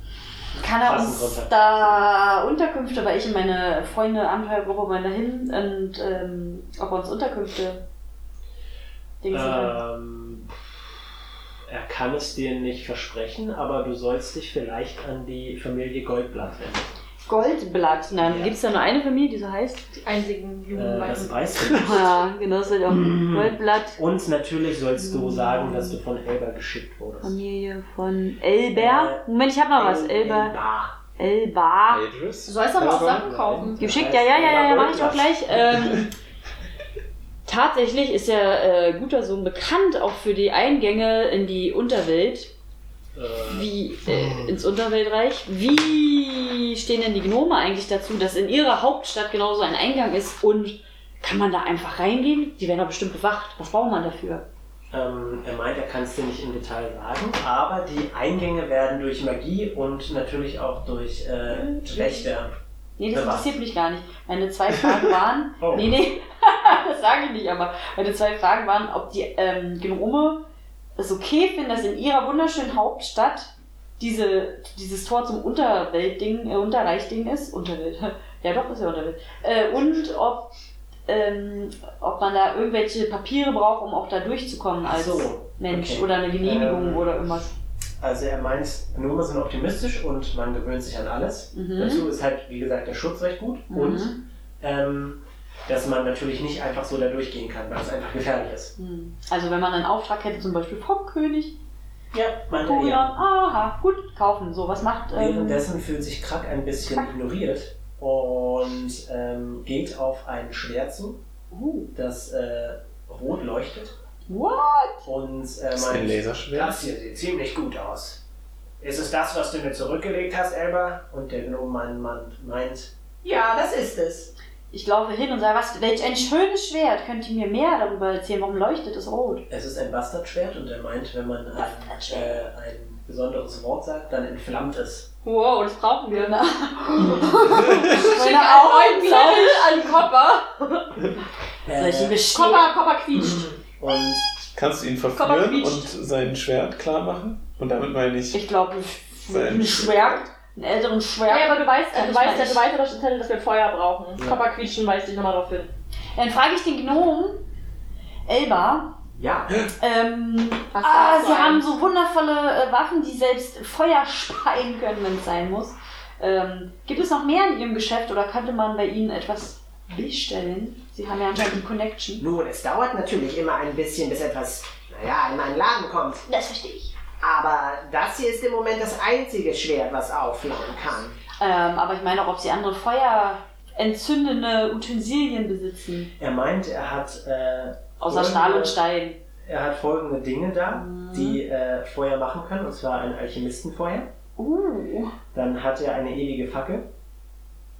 Kann er uns Kontakt. da Unterkünfte, weil ich und meine Freunde, Abenteuergruppe wollen dahin und ähm, ob er uns Unterkünfte. Ähm, er kann es dir nicht versprechen, aber du sollst dich vielleicht an die Familie Goldblatt wenden. Goldblatt, nein, Ja. gibt es da nur eine Familie, die so heißt? Die einzigen Äh, jungen das Weißen. weißt du nicht. Ja, genau, das ist auch Goldblatt. Und natürlich sollst du sagen, dass du von Elba geschickt wurdest. Familie von Elber. Moment, ich habe noch was. Elber. Elba. Elba. Du sollst aber auch? Sachen kaufen. Geschickt, ja, ja, ja, ja, ja, mache ich auch gleich. Ähm, tatsächlich ist ja äh, guter Sohn bekannt auch für die Eingänge in die Unterwelt, Äh, wie äh, ins Unterweltreich. Wie stehen denn die Gnome eigentlich dazu, dass in ihrer Hauptstadt genauso ein Eingang ist und kann man da einfach reingehen? Die werden doch bestimmt bewacht. Was braucht man dafür? ähm, er meint, er kann es dir nicht im Detail sagen, aber die Eingänge werden durch Magie und natürlich auch durch äh, Wächter. Nee, das Bewacht. interessiert mich gar nicht. Meine zwei Fragen waren. Oh. Nee, nee, das sage ich nicht, aber meine zwei Fragen waren, ob die ähm, Gnome es okay finden, dass in ihrer wunderschönen Hauptstadt diese, dieses Tor zum Unterweltding, äh, Unterreichding ist. Unterwelt. Ja, doch, ist ja Unterwelt. Äh, und ob, ähm, ob man da irgendwelche Papiere braucht, um auch da durchzukommen als so, Mensch okay. oder eine Genehmigung Ähm, oder irgendwas. Also er meint, Gnome sind optimistisch und man gewöhnt sich an alles. Mhm. Dazu ist halt, wie gesagt, der Schutz recht gut Mhm. und ähm, dass man natürlich nicht einfach so da durchgehen kann, weil es einfach gefährlich ist. Hm. Also wenn man einen Auftrag hätte, zum Beispiel vom König, Ja, meinte Kurion, er. aha, gut, kaufen. So, was macht. Ähm, Währenddessen fühlt sich Krack ein bisschen Krack. ignoriert und ähm, geht auf ein Schwert zu, uh, das äh, rot leuchtet what? und äh, Das ist ein Laserschwert. das hier sieht ziemlich gut aus. Ist es das, was du mir zurückgelegt hast, Elba? Und der Gnomenmann meint, Ja, das ist es. Ich laufe hin und sage, was, welch ein schönes Schwert. Könnt ihr mir mehr darüber erzählen? Warum leuchtet es rot? es ist ein Bastardschwert und er meint, wenn man ein, äh, ein besonderes Wort sagt, dann entflammt es. Wow, das brauchen wir. Schick Meine Augen Zettel an. Soll ich ihn Äh, bestehen? Copper, Copper quietscht. und Kannst du ihn verführen und sein Schwert klar machen? Und damit meine ich. Ich glaube, ein Schwert, einen älteren Schwert. Ja, aber du weißt, Kann du ich weißt ja, du weißt ja, dass der Zettel, dass wir Feuer brauchen. Ja. Copper quietschen weist dich nochmal darauf hin. Dann frage ich den Gnom, Elba, Ja, Ähm, Was ah, du sie haben eigentlich? so wundervolle äh, Waffen, die selbst Feuer speien können, wenn es sein muss. Ähm, gibt es noch mehr in Ihrem Geschäft oder könnte man bei Ihnen etwas bestellen? Sie haben ja anscheinend die Connection. Nun, es dauert natürlich immer ein bisschen, bis etwas, naja, in meinen Laden kommt. Das verstehe ich. Aber das hier ist im Moment das einzige Schwert, was aufflauen kann. Ähm, aber ich meine auch, ob Sie andere feuerentzündende Utensilien besitzen. er meint, er hat, äh, Außer folgende- Stahl und Stein. Er hat folgende Dinge da, Mhm. die äh, Feuer machen können, und zwar ein Alchemistenfeuer. Uh. Dann hat er eine ewige Fackel.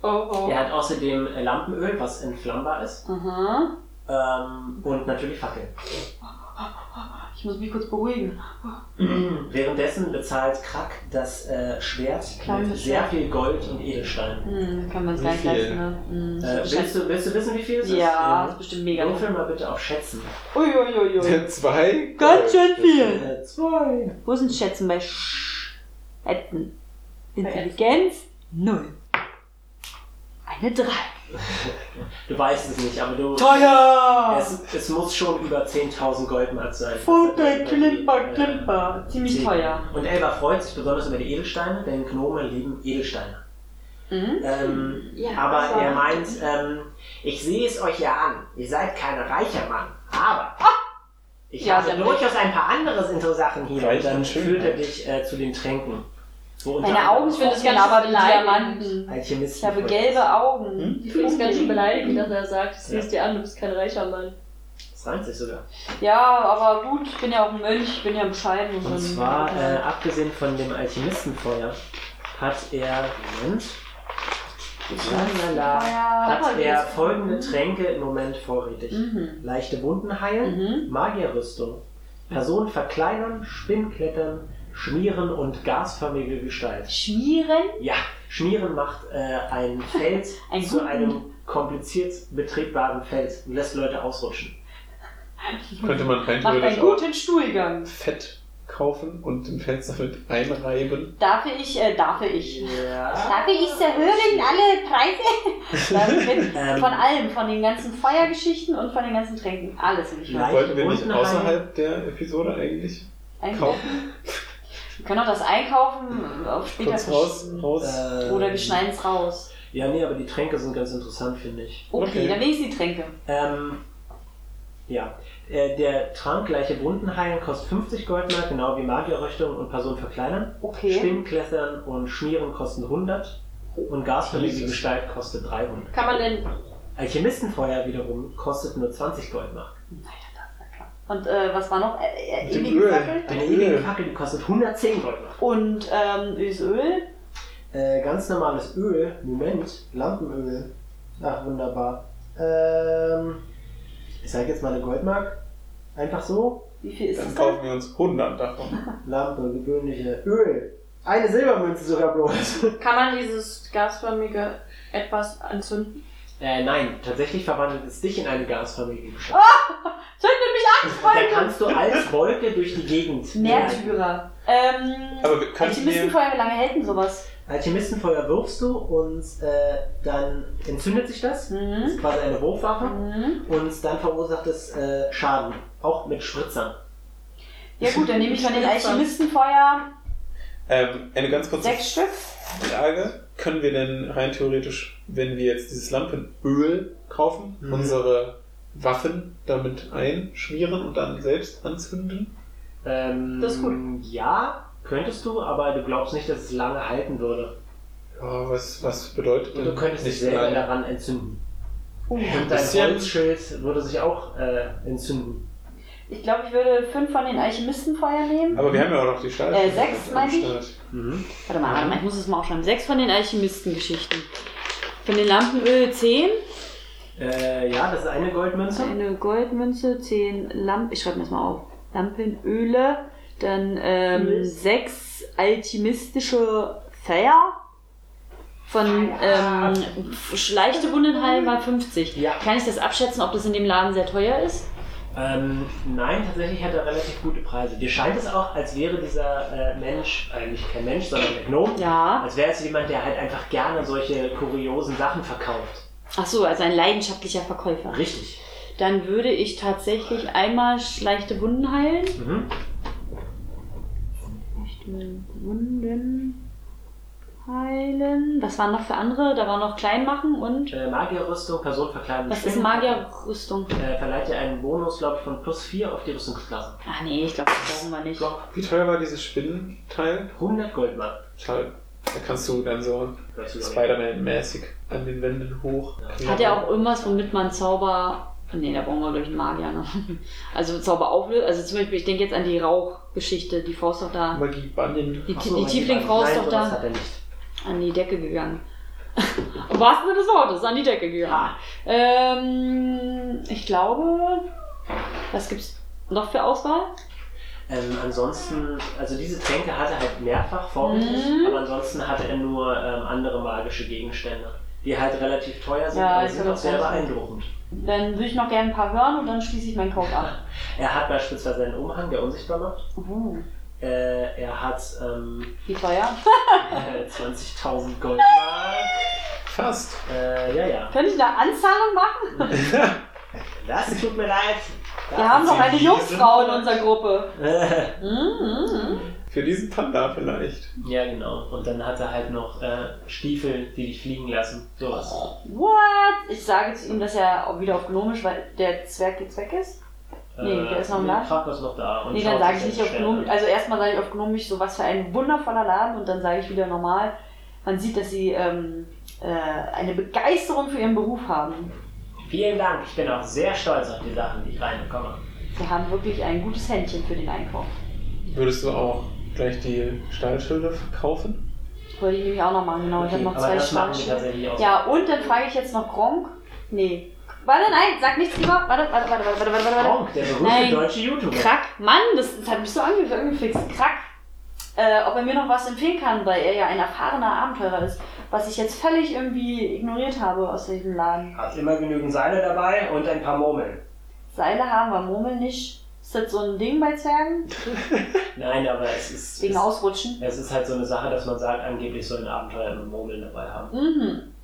Oh, oh. Er hat außerdem Lampenöl, was entflammbar ist. Aha. Ähm, und natürlich Fackeln. Ich muss mich kurz beruhigen. Währenddessen bezahlt Krak das äh, Schwert Kleines mit sehr Schwert. viel Gold und Edelstein. Hm, wir uns Wie gar nicht viel? leisten, ne? Hm, Äh, willst, du, willst du wissen, wie viel es ist? ja, das ist bestimmt mega. Würfel mal bitte auf Schätzen. Uiuiui. Zwei? Ganz schön viel. Äh, zwei. Wo sind Schätzen bei Schätzen? Intelligenz? Null. Eine Drei. Du weißt es nicht, aber du. Teuer! Es, es muss schon über 10.000 Goldmark sein. Funke, Klimper, Äh, Klimper. Ziemlich zehn. teuer. Und Elba freut sich besonders über die Edelsteine, denn Gnome lieben Edelsteine. Mhm. Ähm, Ja, aber er meint, ähm, Ich sehe es euch ja an. Ihr seid kein reicher Mann. Aber ich Ja, habe durchaus ein paar andere Sachen hier. Und dann führt er dich äh, zu den Tränken. Unter Meine Augen Ich finde das funkeln ganz aber. Diamanten. Ich habe gelbe. Augen. Hm? Ich finde es ganz schön beleidigend, dass er sagt, ich Ja. siehst dir an, du bist kein reicher Mann. Das reimt sich sogar. Ja, aber gut, ich bin ja auch ein Mönch, ich bin ja bescheiden. Und zwar, äh, abgesehen von dem Alchemistenfeuer, hat er, Moment, Lalala, hat er folgende Tränke im Moment vorrätig. Mhm. Leichte Wunden heilen, Mhm. Magierrüstung, Personen verkleinern, Spinnklettern, Schmieren und gasförmige Gestalt. Schmieren? Ja, Schmieren macht äh, ein Feld Ein zu guten- einem kompliziert betretbaren Feld und lässt Leute ausrutschen. Könnte man rein Macht einen theoretisch guten Stuhlgang. Fett kaufen und den Fels damit einreiben. Darf ich, äh, darf ich. Ja. Darf ich erhöhen alle Preise? Darf ich mit? Ähm. Von allem, von den ganzen Feuergeschichten und von den ganzen Tränken. Alles will ich. Wollten wir nicht außerhalb der Episode eigentlich kaufen? Wir können auch das Einkaufen auf später Kurz raus, raus. Äh, Oder wir schneiden es raus. Ja, nee, aber die Tränke sind ganz interessant, finde ich. Okay, Okay. dann will ich die Tränke. Ähm, ja, äh, der Trank gleiche Wunden heilen kostet 50 Goldmark, genau wie Magierrüstung und Person verkleinern. Okay. Spinnklettern und Schmieren kosten 100 und gasförmige Jesus. Gestalt kostet 300. Kann man denn. Alchemistenfeuer wiederum kostet nur 20 Goldmark. Und äh, was war noch? Äh, äh, ewige Öl. Fackel? Eine ewige Fackel, die kostet 110 Goldmark. Und ähm, das Öl? Äh, ganz normales Öl, Moment, Lampenöl. Ach, wunderbar. Ähm, ich sage jetzt mal eine Goldmark. Einfach so. Wie viel ist Dann das kaufen denn? wir uns 100 davon. Lampe, gewöhnliche Öl. Eine Silbermünze sogar bloß. Kann man dieses gasförmige etwas anzünden? Äh, nein, tatsächlich verwandelt es dich in eine gasförmige Gestalt. Zündet mich an, Da Freunde! kannst du als Wolke durch die Gegend. Märtyrer. Ähm, Aber wir-. Alchemistenfeuer, wie lange hält denn sowas? Alchemistenfeuer wirfst du und äh, dann entzündet sich das. Das Mhm. ist quasi eine Wurfwaffe. Mhm. Und dann verursacht es äh, Schaden. Auch mit Spritzern. Ja gut, dann nehme ich von den. Alchemistenfeuer Ähm, eine ganz kurze sechs Stück. Frage. Können wir denn rein theoretisch, wenn wir jetzt dieses Lampenöl kaufen, Mhm. unsere Waffen damit einschmieren und dann selbst anzünden? Ähm, Das ist gut. Ja, könntest du, aber du glaubst nicht, dass es lange halten würde. Ja, was, was bedeutet Und denn du könntest dich selber lange? daran entzünden. Uh, Und dein Holzschild würde sich auch äh, entzünden. Ich glaube, ich würde fünf von den Alchemistenfeuer nehmen. Aber wir haben ja auch noch die Stahl. Äh, sechs, meine ich? Mhm. Warte mal, warte mal, ich muss es mal aufschreiben. Sechs von den Alchemistengeschichten. Von den Lampenöl zehn. Äh, ja, das ist eine Goldmünze. Eine Goldmünze, zehn Lampen. Ich schreibe mir das mal auf. Lampenöle. Dann ähm, Öl. sechs alchemistische Feuer. Von ähm, f- leichte Wundenheil mal 50. Ja. Kann ich das abschätzen, ob das in dem Laden sehr teuer ist? Ähm, nein, tatsächlich hat er relativ gute Preise. Dir scheint es auch, als wäre dieser äh, Mensch, eigentlich kein Mensch, sondern der Gnome, Ja. als wäre es jemand, der halt einfach gerne solche kuriosen Sachen verkauft. Ach so, also ein leidenschaftlicher Verkäufer. Richtig. Dann würde ich tatsächlich einmal leichte Wunden heilen. Mhm. Leichte Wunden heilen. Was waren noch für andere? Da war noch klein machen und. Äh, Magierrüstung, Person verkleiden. Was ist Magierrüstung? Äh, verleiht dir einen Bonus, glaube ich, von plus 4 auf die Rüstungsklasse. Ah nee, ich glaube, das brauchen wir nicht. Wie teuer war dieses Spinnenteil? 100 Goldmark. Schade. Da kannst du dann so noch. Spider-Man-mäßig an den Wänden hoch. Hat er auch irgendwas, womit man Zauber. Nee, da brauchen wir durch einen Magier, ne? Also Zauber auflösen. Also zum Beispiel, ich denke jetzt an die Rauchgeschichte, die Frau ist doch da. Magie Banning. Die, Ach so, die mein Tieflingfrau ist Nein, doch da hat er nicht. An die Decke gegangen. Im wahrsten Sinne des Wortes, an die Decke gegangen. Ähm, ich glaube, was gibt's noch für Auswahl? Ähm, ansonsten, also diese Tränke hatte er halt mehrfach vorrätig, Mhm. aber ansonsten hatte er nur ähm, andere magische Gegenstände, die halt relativ teuer sind, Ja, aber sind auch sehr beeindruckend. Dann würde ich noch gerne ein paar hören und dann schließe ich meinen Kauf ab. Er hat beispielsweise einen Umhang, der unsichtbar macht. Uh, Äh, er hat ähm, wie teuer? äh, 20.000 Goldmark. Fast. Äh, ja, ja. Könnte ich eine Anzahlung machen? Das tut mir leid. Wir haben noch eine Sie Jungfrau in unserer Gruppe. Mhm. Für diesen Panda vielleicht. ja, genau. Und dann hat er halt noch äh, Stiefel, die dich fliegen lassen. Sowas. What? Ich sage zu ihm, dass er auch wieder auf Gnomisch, weil der Zwerg jetzt weg ist. Nee, der ist noch nee, da. Krako ist noch da. Und Nee, dann sage ich nicht auf Gnomisch. an. Also erstmal sage ich auf Gnomisch so, was für ein wundervoller Laden und dann sage ich wieder normal. Man sieht, dass sie ähm, äh, eine Begeisterung für ihren Beruf haben. Vielen Dank. Ich bin auch sehr stolz auf die Sachen, die ich reinbekomme. Sie haben wirklich ein gutes Händchen für den Einkauf. Würdest du auch gleich die Stahlschilde verkaufen? Wollte ich nämlich auch noch machen, genau. ich Okay, habe noch aber zwei Stahlschilder. Ja, und dann frage ich jetzt noch Gronk. Nee. Warte, nein, sag nichts lieber. Warte, warte, warte, warte, warte, warte, warte. Gronk, der berühmte Nein. deutsche YouTuber. Krack, Mann, das, das hat mich so ange angefixt. Krack. Äh, ob er mir noch was empfehlen kann, weil er ja ein erfahrener Abenteurer ist, was ich jetzt völlig irgendwie ignoriert habe aus diesem Laden. Hat immer genügend Seile dabei und ein paar Murmeln. Seile haben wir, Murmeln nicht. Ist das so ein Ding bei Zwergen? Nein, aber es ist, Wegen es, Ausrutschen? es ist halt so eine Sache, dass man sagt, angeblich soll ein Abenteuer immer Murmeln dabei haben. Mhm.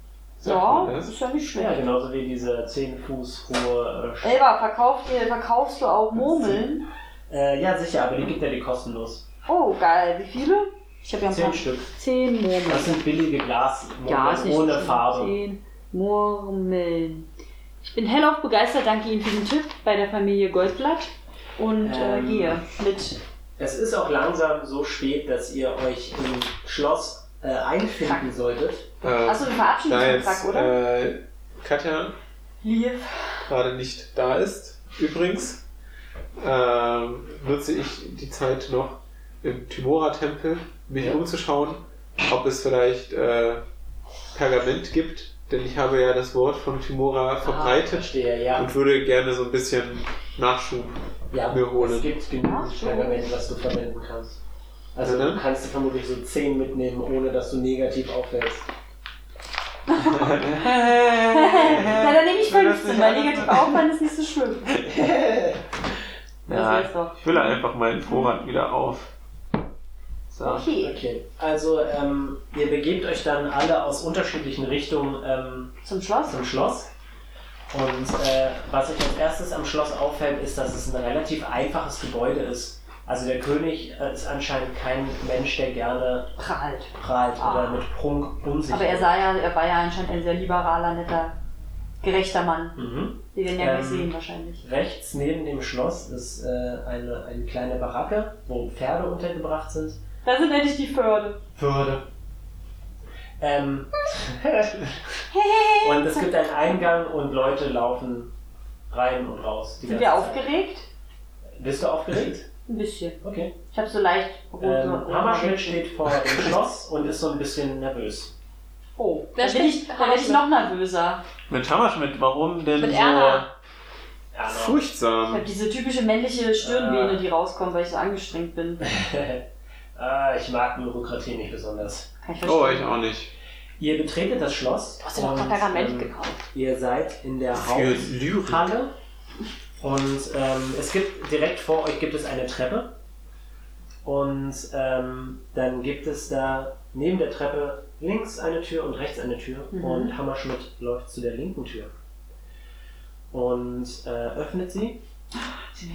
Ja, das? ist ja nicht Ja, schlecht. genauso wie diese 10 Fuß hohe. Äh, Elba, verkauft, verkaufst du auch Murmeln? äh, ja, sicher, aber die gibt er dir kostenlos. Oh, geil. Wie viele? Ich habe ja ein 10 paar. Stück. Zehn Murmeln. Das sind billige Glas Ja, ohne schlimm. Farbe. Zehn Murmeln. Ich bin hellauf begeistert, danke Ihnen für den Tipp bei der Familie Goldblatt. Und Ähm. äh, hier mit Es ist auch langsam so spät, dass ihr euch im Schloss äh, einfinden solltet. Äh, Achso, wir verabschieden da uns jetzt oder? äh, Katja Lief. gerade nicht da ist, übrigens, ähm, nutze ich die Zeit noch im Timora-Tempel, mich Ja. umzuschauen, ob es vielleicht äh, Pergament gibt, denn ich habe ja das Wort von Timora Ah, verbreitet verstehe, ja. und würde gerne so ein bisschen Nachschub. ja mir holen. Es gibt so. Pergament, was du verwenden kannst. Also Ja, du kannst du vermutlich so 10 mitnehmen, ohne dass du negativ auffällst. Na, dann nehme ich 15, weil negativ auffallen ist nicht so schlimm. Doch. ich fülle einfach meinen Vorrat wieder auf. So. Okay, Okay, also ähm, ihr begebt euch dann alle aus unterschiedlichen Richtungen ähm, zum Schloss. zum Schloss. Und äh, was euch als erstes am Schloss auffällt, ist, dass es ein relativ einfaches Gebäude ist. Also der König äh, ist anscheinend kein Mensch, der gerne Prahlt. prahlt Ah. oder mit Prunk um sich Aber er, sah ja, er war ja anscheinend ein sehr liberaler, netter, gerechter Mann. Mhm. Wir werden ja Ähm, sehen wahrscheinlich. Rechts neben dem Schloss ist äh, eine, eine kleine Baracke, wo Pferde untergebracht sind. Da sind endlich die Pferde. Pferde. Ähm, und es gibt einen Eingang und Leute laufen rein und raus. die Sind wir Zeit. aufgeregt? Bist du aufgeregt? Ein bisschen. Okay. Ich habe so leicht rote Ähm, Hammerschmidt steht vor dem Schloss und ist so ein bisschen nervös. Oh, da bin ich, da bin ich noch nervöser. Mit Hammerschmidt, warum denn Mit so Erna. Ja, Ich furchtsam? habe diese typische männliche Stirnvene, Ah. die rauskommt, weil ich so angestrengt bin. ah, ich mag Bürokratie nicht besonders. Ich Oh, ich auch nicht. Ihr betretet das Schloss. Du hast ja noch Pergament ähm, gekauft. Ihr seid in der. Haupthalle und ähm, es gibt direkt vor euch gibt es eine Treppe und ähm, dann gibt es da neben der Treppe links eine Tür und rechts eine Tür Mhm. und Hammerschmidt läuft zu der linken Tür. und äh, öffnet sie.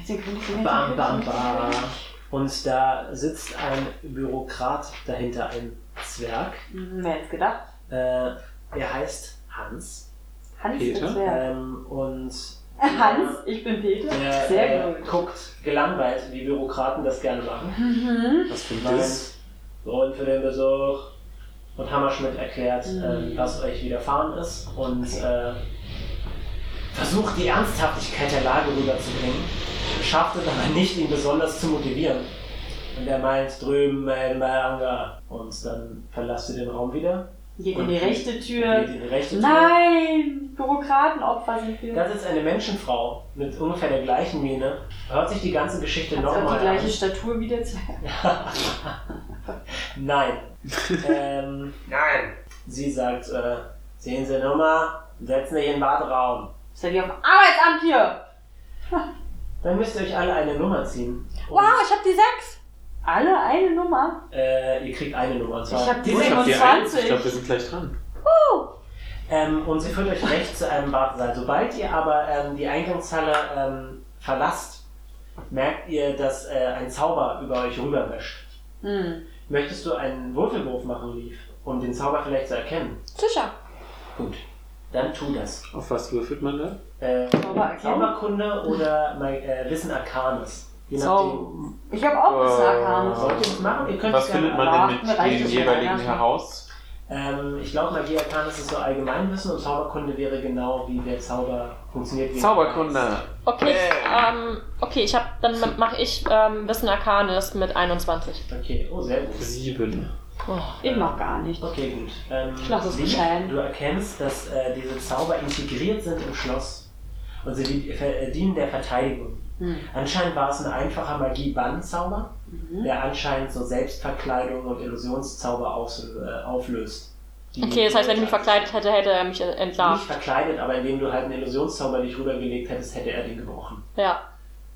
König, Bam, bam, bam. Und da sitzt ein Bürokrat dahinter, ein Zwerg. Hm, Wer hätte gedacht? Äh, er heißt Hans. Hans Peter? wer? Ähm, und Hans, ich bin Peter. er Sehr äh, gut. guckt gelangweilt, wie Bürokraten das gerne machen. Mhm. Was bringt das? Grund für den Besuch. Und Hammerschmidt erklärt, Mhm. ähm, was euch widerfahren ist und äh, versucht die Ernsthaftigkeit der Lage rüberzubringen. Schafft es aber nicht, ihn besonders zu motivieren. Und er meint, drüben äh, in Bayanga. Und dann verlasst ihr den Raum wieder. Geht in die rechte Tür. Geht in die rechte Tür. Nein! Bürokratenopfer sind wir. Das ist eine Menschenfrau mit ungefähr der gleichen Miene. Hört sich die ganze Geschichte Hat sie auch nochmal die an. gleiche Statur wie der Zwerg. Nein. ähm, nein. Sie sagt, äh, sehen Sie Nummer, setzen sich in den Warteraum. Seid ihr auf dem Arbeitsamt hier? Dann müsst ihr euch alle eine Nummer ziehen. Und, Wow, ich hab die sechs. Alle eine Nummer? Äh, ihr kriegt eine Nummer. Und, zwar Ich hab die Oh, ich hab die 27. eins. Ich glaube, wir sind gleich dran. ähm, und sie führt euch rechts zu einem Wartesaal. Sobald ihr aber ähm, die Eingangshalle ähm, verlasst, merkt ihr, dass äh, ein Zauber über euch rüberwäscht. Hm. Möchtest du einen Würfelwurf machen, Lief, um den Zauber vielleicht zu erkennen? Sicher. Gut, dann tu das. Auf was würfelt man da? Äh? Zauberkunde oder äh, Wissen Arcanes. Je. Zau ich hab auch das Äh. Sollt ihr das machen? Ihr könnt Was es findet man denn mit es den jeweiligen heraus? Ähm, ich glaube, Magie Arcanes ist so Allgemeinwissen und Zauberkunde wäre genau, wie der Zauber funktioniert. wie Zauberkunde. Okay, ähm, okay, ich hab, dann mache ich ähm, Wissen Arcanis mit 21. Okay, oh, sehr gut. Sieben. Oh. Ich noch gar nicht. Okay, gut. Ähm, Ich lass es Lee, geschehen. Du erkennst, dass äh, diese Zauber integriert sind im Schloss und sie äh, dienen der Verteidigung. Hm. Anscheinend war es ein einfacher Magie-Bann-Zauber, Mhm. der anscheinend so Selbstverkleidung und Illusionszauber äh, auflöst. Okay, das heißt, wenn ich mich verkleidet hätte, hätte er mich Nicht entlarvt. verkleidet, aber indem du halt einen Illusionszauber dich rübergelegt hättest, hätte er den gebrochen. Ja.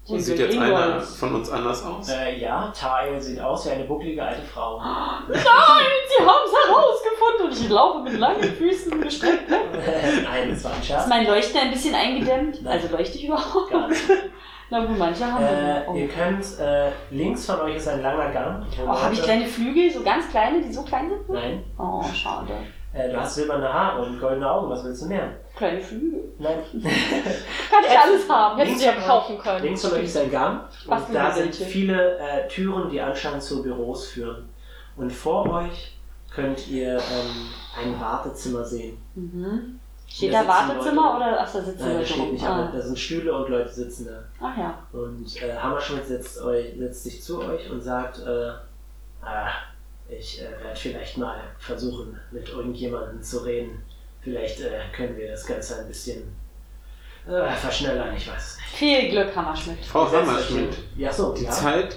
Und Sie sieht jetzt Ingolf. einer von uns anders aus? Äh, ja, Tael sieht aus wie eine bucklige alte Frau. Nein, sie haben es herausgefunden und ich laufe mit langen Füßen gestreckt. Nein, das war ein Ist Scherz. mein Leuchten ein bisschen eingedämmt? Nein. Also leuchte ich überhaupt? Gar nicht. Na gut, manche haben Äh, oh. ihr könnt, äh, links von euch ist ein langer Gang. Oh, habe ich kleine Flügel, so ganz kleine, die so klein sind? Nein. Oh, schade. Äh, du hast silberne Haare und goldene Augen, was willst du mehr? Kleine Flügel. Nein. Kann ich alles haben. Hätten sie ja kaufen können. Links von euch ist ein Gang Was und da sind viele äh, Türen, die anscheinend zu Büros führen. Und vor euch könnt ihr ähm, ein Wartezimmer sehen. Mhm. Steht Da Wartezimmer Leute. oder ach, da sitzen Nein, da Leute steht rum? nicht, aber Ah. da sind Stühle und Leute sitzen da. Ach ja. Und äh, Hammerschmidt setzt, euch, setzt sich zu euch und sagt, äh, ah, ich äh, werde vielleicht mal versuchen, mit irgendjemandem zu reden. Vielleicht äh, können wir das Ganze ein bisschen äh, verschnellern, ich weiß es nicht. Viel Glück, Hammerschmidt. Frau Hammerschmidt. Ja, so, die ja. Zeit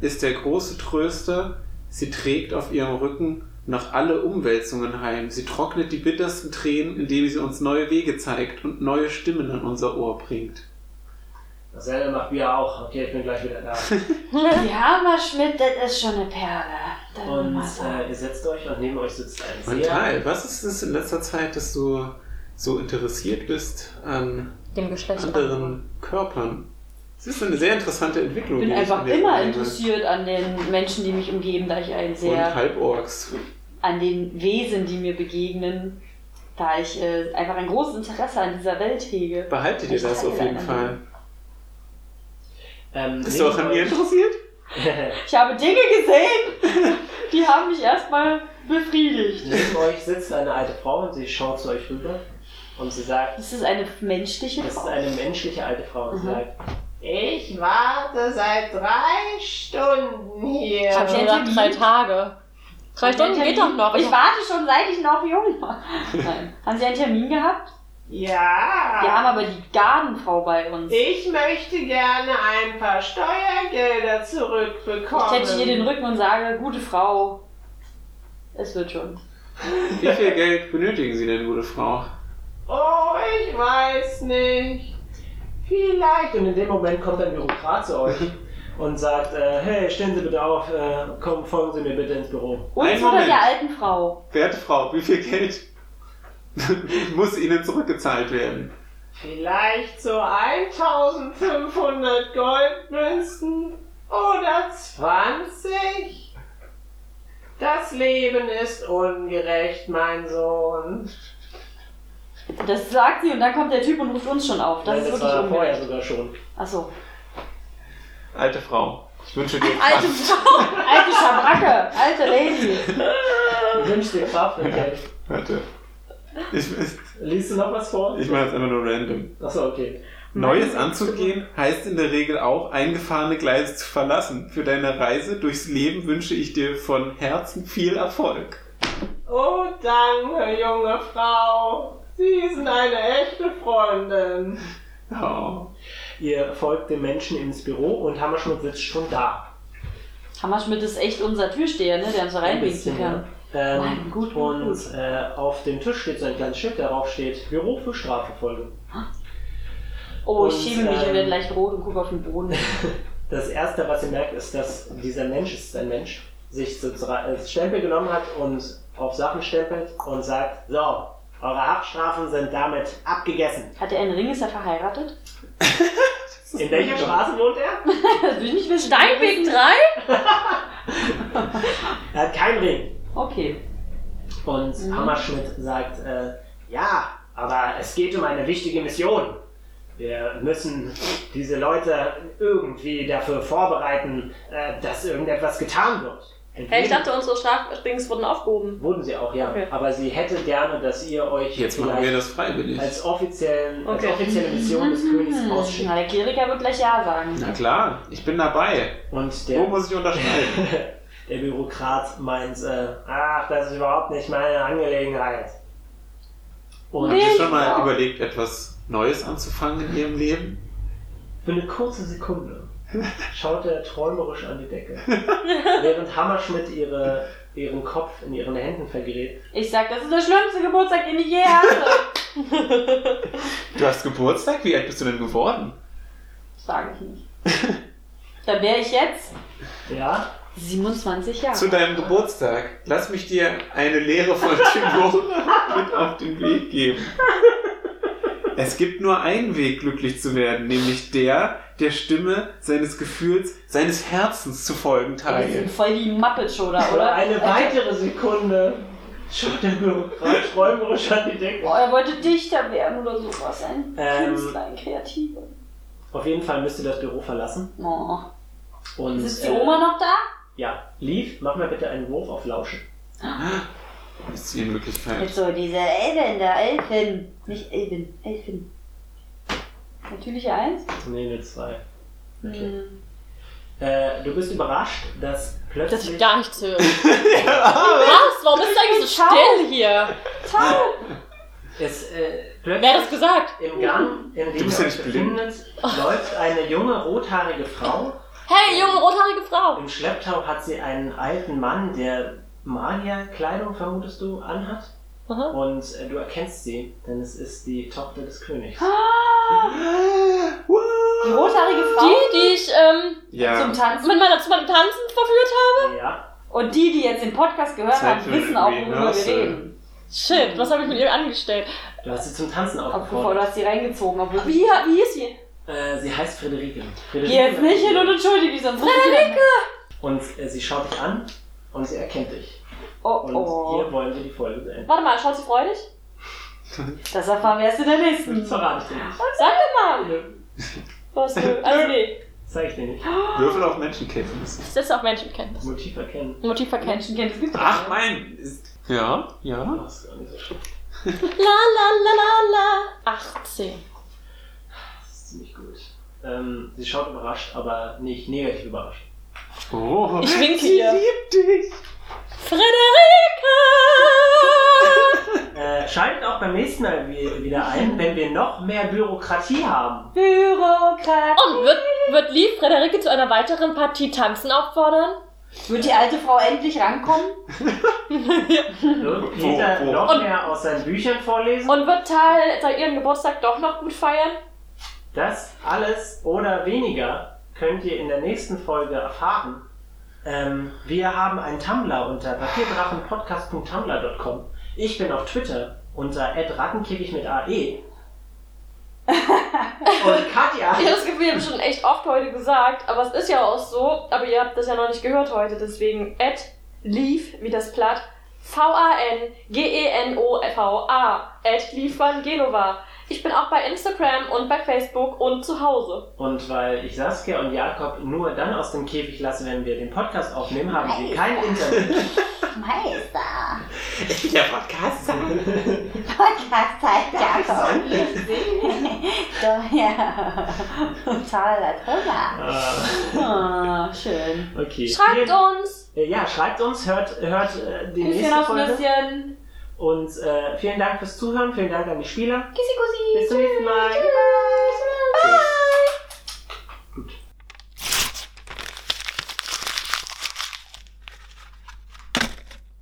ist der große Tröster. Sie trägt auf ihrem Rücken noch alle Umwälzungen heim. Sie trocknet die bittersten Tränen, indem sie uns neue Wege zeigt und neue Stimmen an unser Ohr bringt. Dasselbe macht Bier auch. Okay, ich bin gleich wieder da. Die Hammerschmidt, das ist schon eine Perle. Und äh, ihr setzt euch und neben euch sitzt ein Und sehr... Tal, was ist es in letzter Zeit, dass du so interessiert bist an anderen Körpern? Das ist eine sehr interessante Entwicklung. Ich bin ich einfach in dir immer interessiert an den Menschen, die mich umgeben, da ich ein Und sehr Halborgs. An den Wesen, die mir begegnen, da ich äh, einfach ein großes Interesse an dieser Welt hege. Behalte dir Ich das auf jeden Fall. Ähm, Bist du auch an mir interessiert? Ich habe Dinge gesehen, die haben mich erstmal befriedigt. neben euch sitzt eine alte Frau und sie schaut zu euch rüber und sie sagt, Das ist eine menschliche das ist Frau. eine menschliche alte Frau und sie Mhm. sagt, Ich warte seit drei Stunden hier. Ich habe schon gesagt, drei Tage. Drei Haben Stunden geht doch noch. Ich warte schon, seit ich noch jung war. Nein. Haben Sie einen Termin gehabt? Ja. Wir haben aber die Gartenfrau bei uns. Ich möchte gerne ein paar Steuergelder Ich zurückbekommen. tätsche ihr den Rücken und sage, gute Frau, es wird schon. Wie viel Geld benötigen Sie denn, gute Frau? Oh, ich weiß nicht. vielleicht. Und in dem Moment kommt ein Bürokrat zu euch und sagt, äh, hey, stehen Sie bitte auf, äh, komm, folgen Sie mir bitte ins Büro. Uns oder Moment. der alten Frau? Werte Frau, wie viel Geld muss Ihnen zurückgezahlt werden? Vielleicht so 1500 Goldmünzen oder 20? Das Leben ist ungerecht, mein Sohn. Das sagt sie und dann kommt der Typ und ruft uns schon auf. Das Nein, ist das wirklich war vorher ungerecht. sogar schon. Achso. Alte Frau, ich wünsche dir Alte Kraft. Frau, alte Schabracke, alte Lady. Ich wünsche dir Kraft und Geld. Warte. Ich, ich, Liest du noch was vor? ich mache jetzt einfach nur random. Achso, okay. Neues anzugehen heißt in der Regel auch, eingefahrene Gleise zu verlassen. Für deine Reise durchs Leben wünsche ich dir von Herzen viel Erfolg. Oh, danke, junge Frau. Sie sind eine echte Freundin. Oh. Ihr folgt dem Menschen ins Büro und Hammerschmidt sitzt schon da. Hammerschmidt ist echt unser Türsteher, ne? der uns reinwinken kann. Ähm, Nein, gut, und gut. Äh, auf dem Tisch steht so ein kleines Schild, darauf steht Büro für Strafverfolgung. Oh, ich Und, schiebe mich, ähm, er wird leicht rot und gucke auf den Boden. Das erste, was ihr merkt, ist, dass dieser Mensch, ist ein Mensch, sich so zu- als Stempel genommen hat und auf Sachen stempelt und sagt, so, eure Haftstrafen sind damit abgegessen. Hat er einen Ring? Ist er verheiratet? In welcher Straße wohnt er? Will ich nicht wissen. Steinweg 3? Er hat keinen Ring. Okay. Und Mhm. Hammerschmidt sagt, äh, ja, aber es geht um eine wichtige Mission. Wir müssen diese Leute irgendwie dafür vorbereiten, äh, dass irgendetwas getan wird. Hey, ich dachte, unsere Strafdings wurden aufgehoben. Wurden sie auch, ja. Okay. Aber sie hätte gerne, dass ihr euch Jetzt machen wir das freiwillig. als, offiziellen, Okay. als offizielle Mission des Königs Hm. ausschickt. Na, der Kleriker wird gleich Ja sagen. Na klar, ich bin dabei. Und Wo der, muss ich unterschreiben? der Bürokrat meint, äh, ach, das ist überhaupt nicht meine Angelegenheit. Und Habt ihr Nee. schon mal Ja. überlegt, etwas Neues anzufangen in ihrem Leben? für eine kurze Sekunde schaut er träumerisch an die Decke, während Hammerschmidt ihre, ihren Kopf in ihren Händen vergräbt. Ich sag, das ist der schlimmste Geburtstag, den ich je hatte. Du hast Geburtstag? Wie alt bist du denn geworden? Sag ich nicht. Da wäre ich jetzt Ja, 27 Jahre. Zu deinem Geburtstag. Lass mich dir eine Lehre von Timora mit auf den Weg geben. Es gibt nur einen Weg, glücklich zu werden, nämlich der, der Stimme seines Gefühls, seines Herzens zu folgen Ey, Wir sind voll die Muppet Show da, oder? eine Äh, weitere Sekunde schaut der Bürokrat träumerisch an die Decke. Boah, er wollte Dichter werden oder sowas. Ein Ähm, Künstler, ein Kreativer. Auf jeden Fall müsst ihr das Büro verlassen. Oh. Und, Ist die äh, Oma noch da? Ja, Lief, mach mal bitte einen Wurf auf Lauschen. ist die Möglichkeit. Jetzt so diese Elben da, Elfen. Nicht Elben, Elfen. Natürliche Eins? Nee, eine 2. Okay. Hm. Äh, du bist überrascht, dass Das plötzlich. ich gar nichts höre. Was? Warum ist es eigentlich so still hier? Toll! es, äh, Wer hat das gesagt? Im Gang, in dem Du bist ja nicht blind. läuft eine junge rothaarige Frau. Hey, junge rothaarige Frau. Im Schlepptau hat sie einen alten Mann, der Magierkleidung, vermutest du, anhat. Aha. Und äh, du erkennst sie, denn es ist die Tochter des Königs. Die rothaarige Frau Die, die ich ähm, Ja. zum Tanzen. mit meiner, zu meinem Tanzen verführt habe? Ja, Und die, die jetzt den Podcast gehört Zeit haben, wissen auch, worüber wir reden. Shit, was habe ich mit ihr angestellt? du hast sie zum Tanzen Obwohl, du aufgefordert. hast sie reingezogen. Obwohl, Wie, wie hieß sie? Äh, sie heißt Friederike. Geh jetzt nicht hin und entschuldige dich, sonst Frederike! Und äh, sie schaut dich an und sie erkennt dich. Oh, Und oh. hier wollen wir die Folge beenden. Warte mal, schaut sie freudig? Das erfahren wir erst in der nächsten. Das verrate ich dir nicht. Sag doch mal. Was du? Also nee. Zeig ich dir nicht. Würfel auf Menschenkenntnis. Ich setze auf Menschenkenntnis. Motiv erkennen. Motiv erkennen. Menschenkenntnis gibt's Ach, mein. Ist, ja, ja. Das ist gar nicht so schlimm. La la la la la. 18. Das ist ziemlich gut. Ähm, sie schaut überrascht, aber nicht negativ überrascht. Oh, Ich winke sie ihr. liebt dich. Frederike! Äh, schaltet auch beim nächsten Mal wi- wieder ein, wenn wir noch mehr Bürokratie haben. Bürokrat. Und wird, wird Lee Frederike zu einer weiteren Partie Tanzen auffordern? Wird die alte Frau endlich rankommen? Wird Peter wo? noch Und- mehr aus seinen Büchern vorlesen? Und wird Tal ihrem Geburtstag doch noch gut feiern? Das alles oder weniger könnt ihr in der nächsten Folge erfahren. Ähm, wir haben einen Tumblr unter papierdrachenpodcast.tumblr.com. Ich bin auf Twitter unter rattenkäfig mit AE. Und Katja. Ich habe das Gefühl, ich habe schon echt oft heute gesagt, aber es ist ja auch so, aber ihr habt das ja noch nicht gehört heute, deswegen at leaf, wie das Platt, V-A-N-G-E-N-O-V-A, at leaf van Genova. Ich bin auch bei Instagram und bei Facebook und zu Hause. Und weil ich Saskia und Jakob nur dann aus dem Käfig lasse, wenn wir den Podcast aufnehmen, haben sie kein Internet. Meister. Ich bin der Podcaster. Podcast-Zeit, Jakob. Doch, ja. Drüber. Äh, Ah, schön. okay. Schreibt uns! Äh, Ja, schreibt uns, hört, hört äh, die Küsschen nächste Folge. Nüsschen. Und äh, vielen Dank fürs Zuhören, vielen Dank an die Spieler. Kissi, Kussi. Bis zum nächsten Mal. Tschüss. Bye. Bye.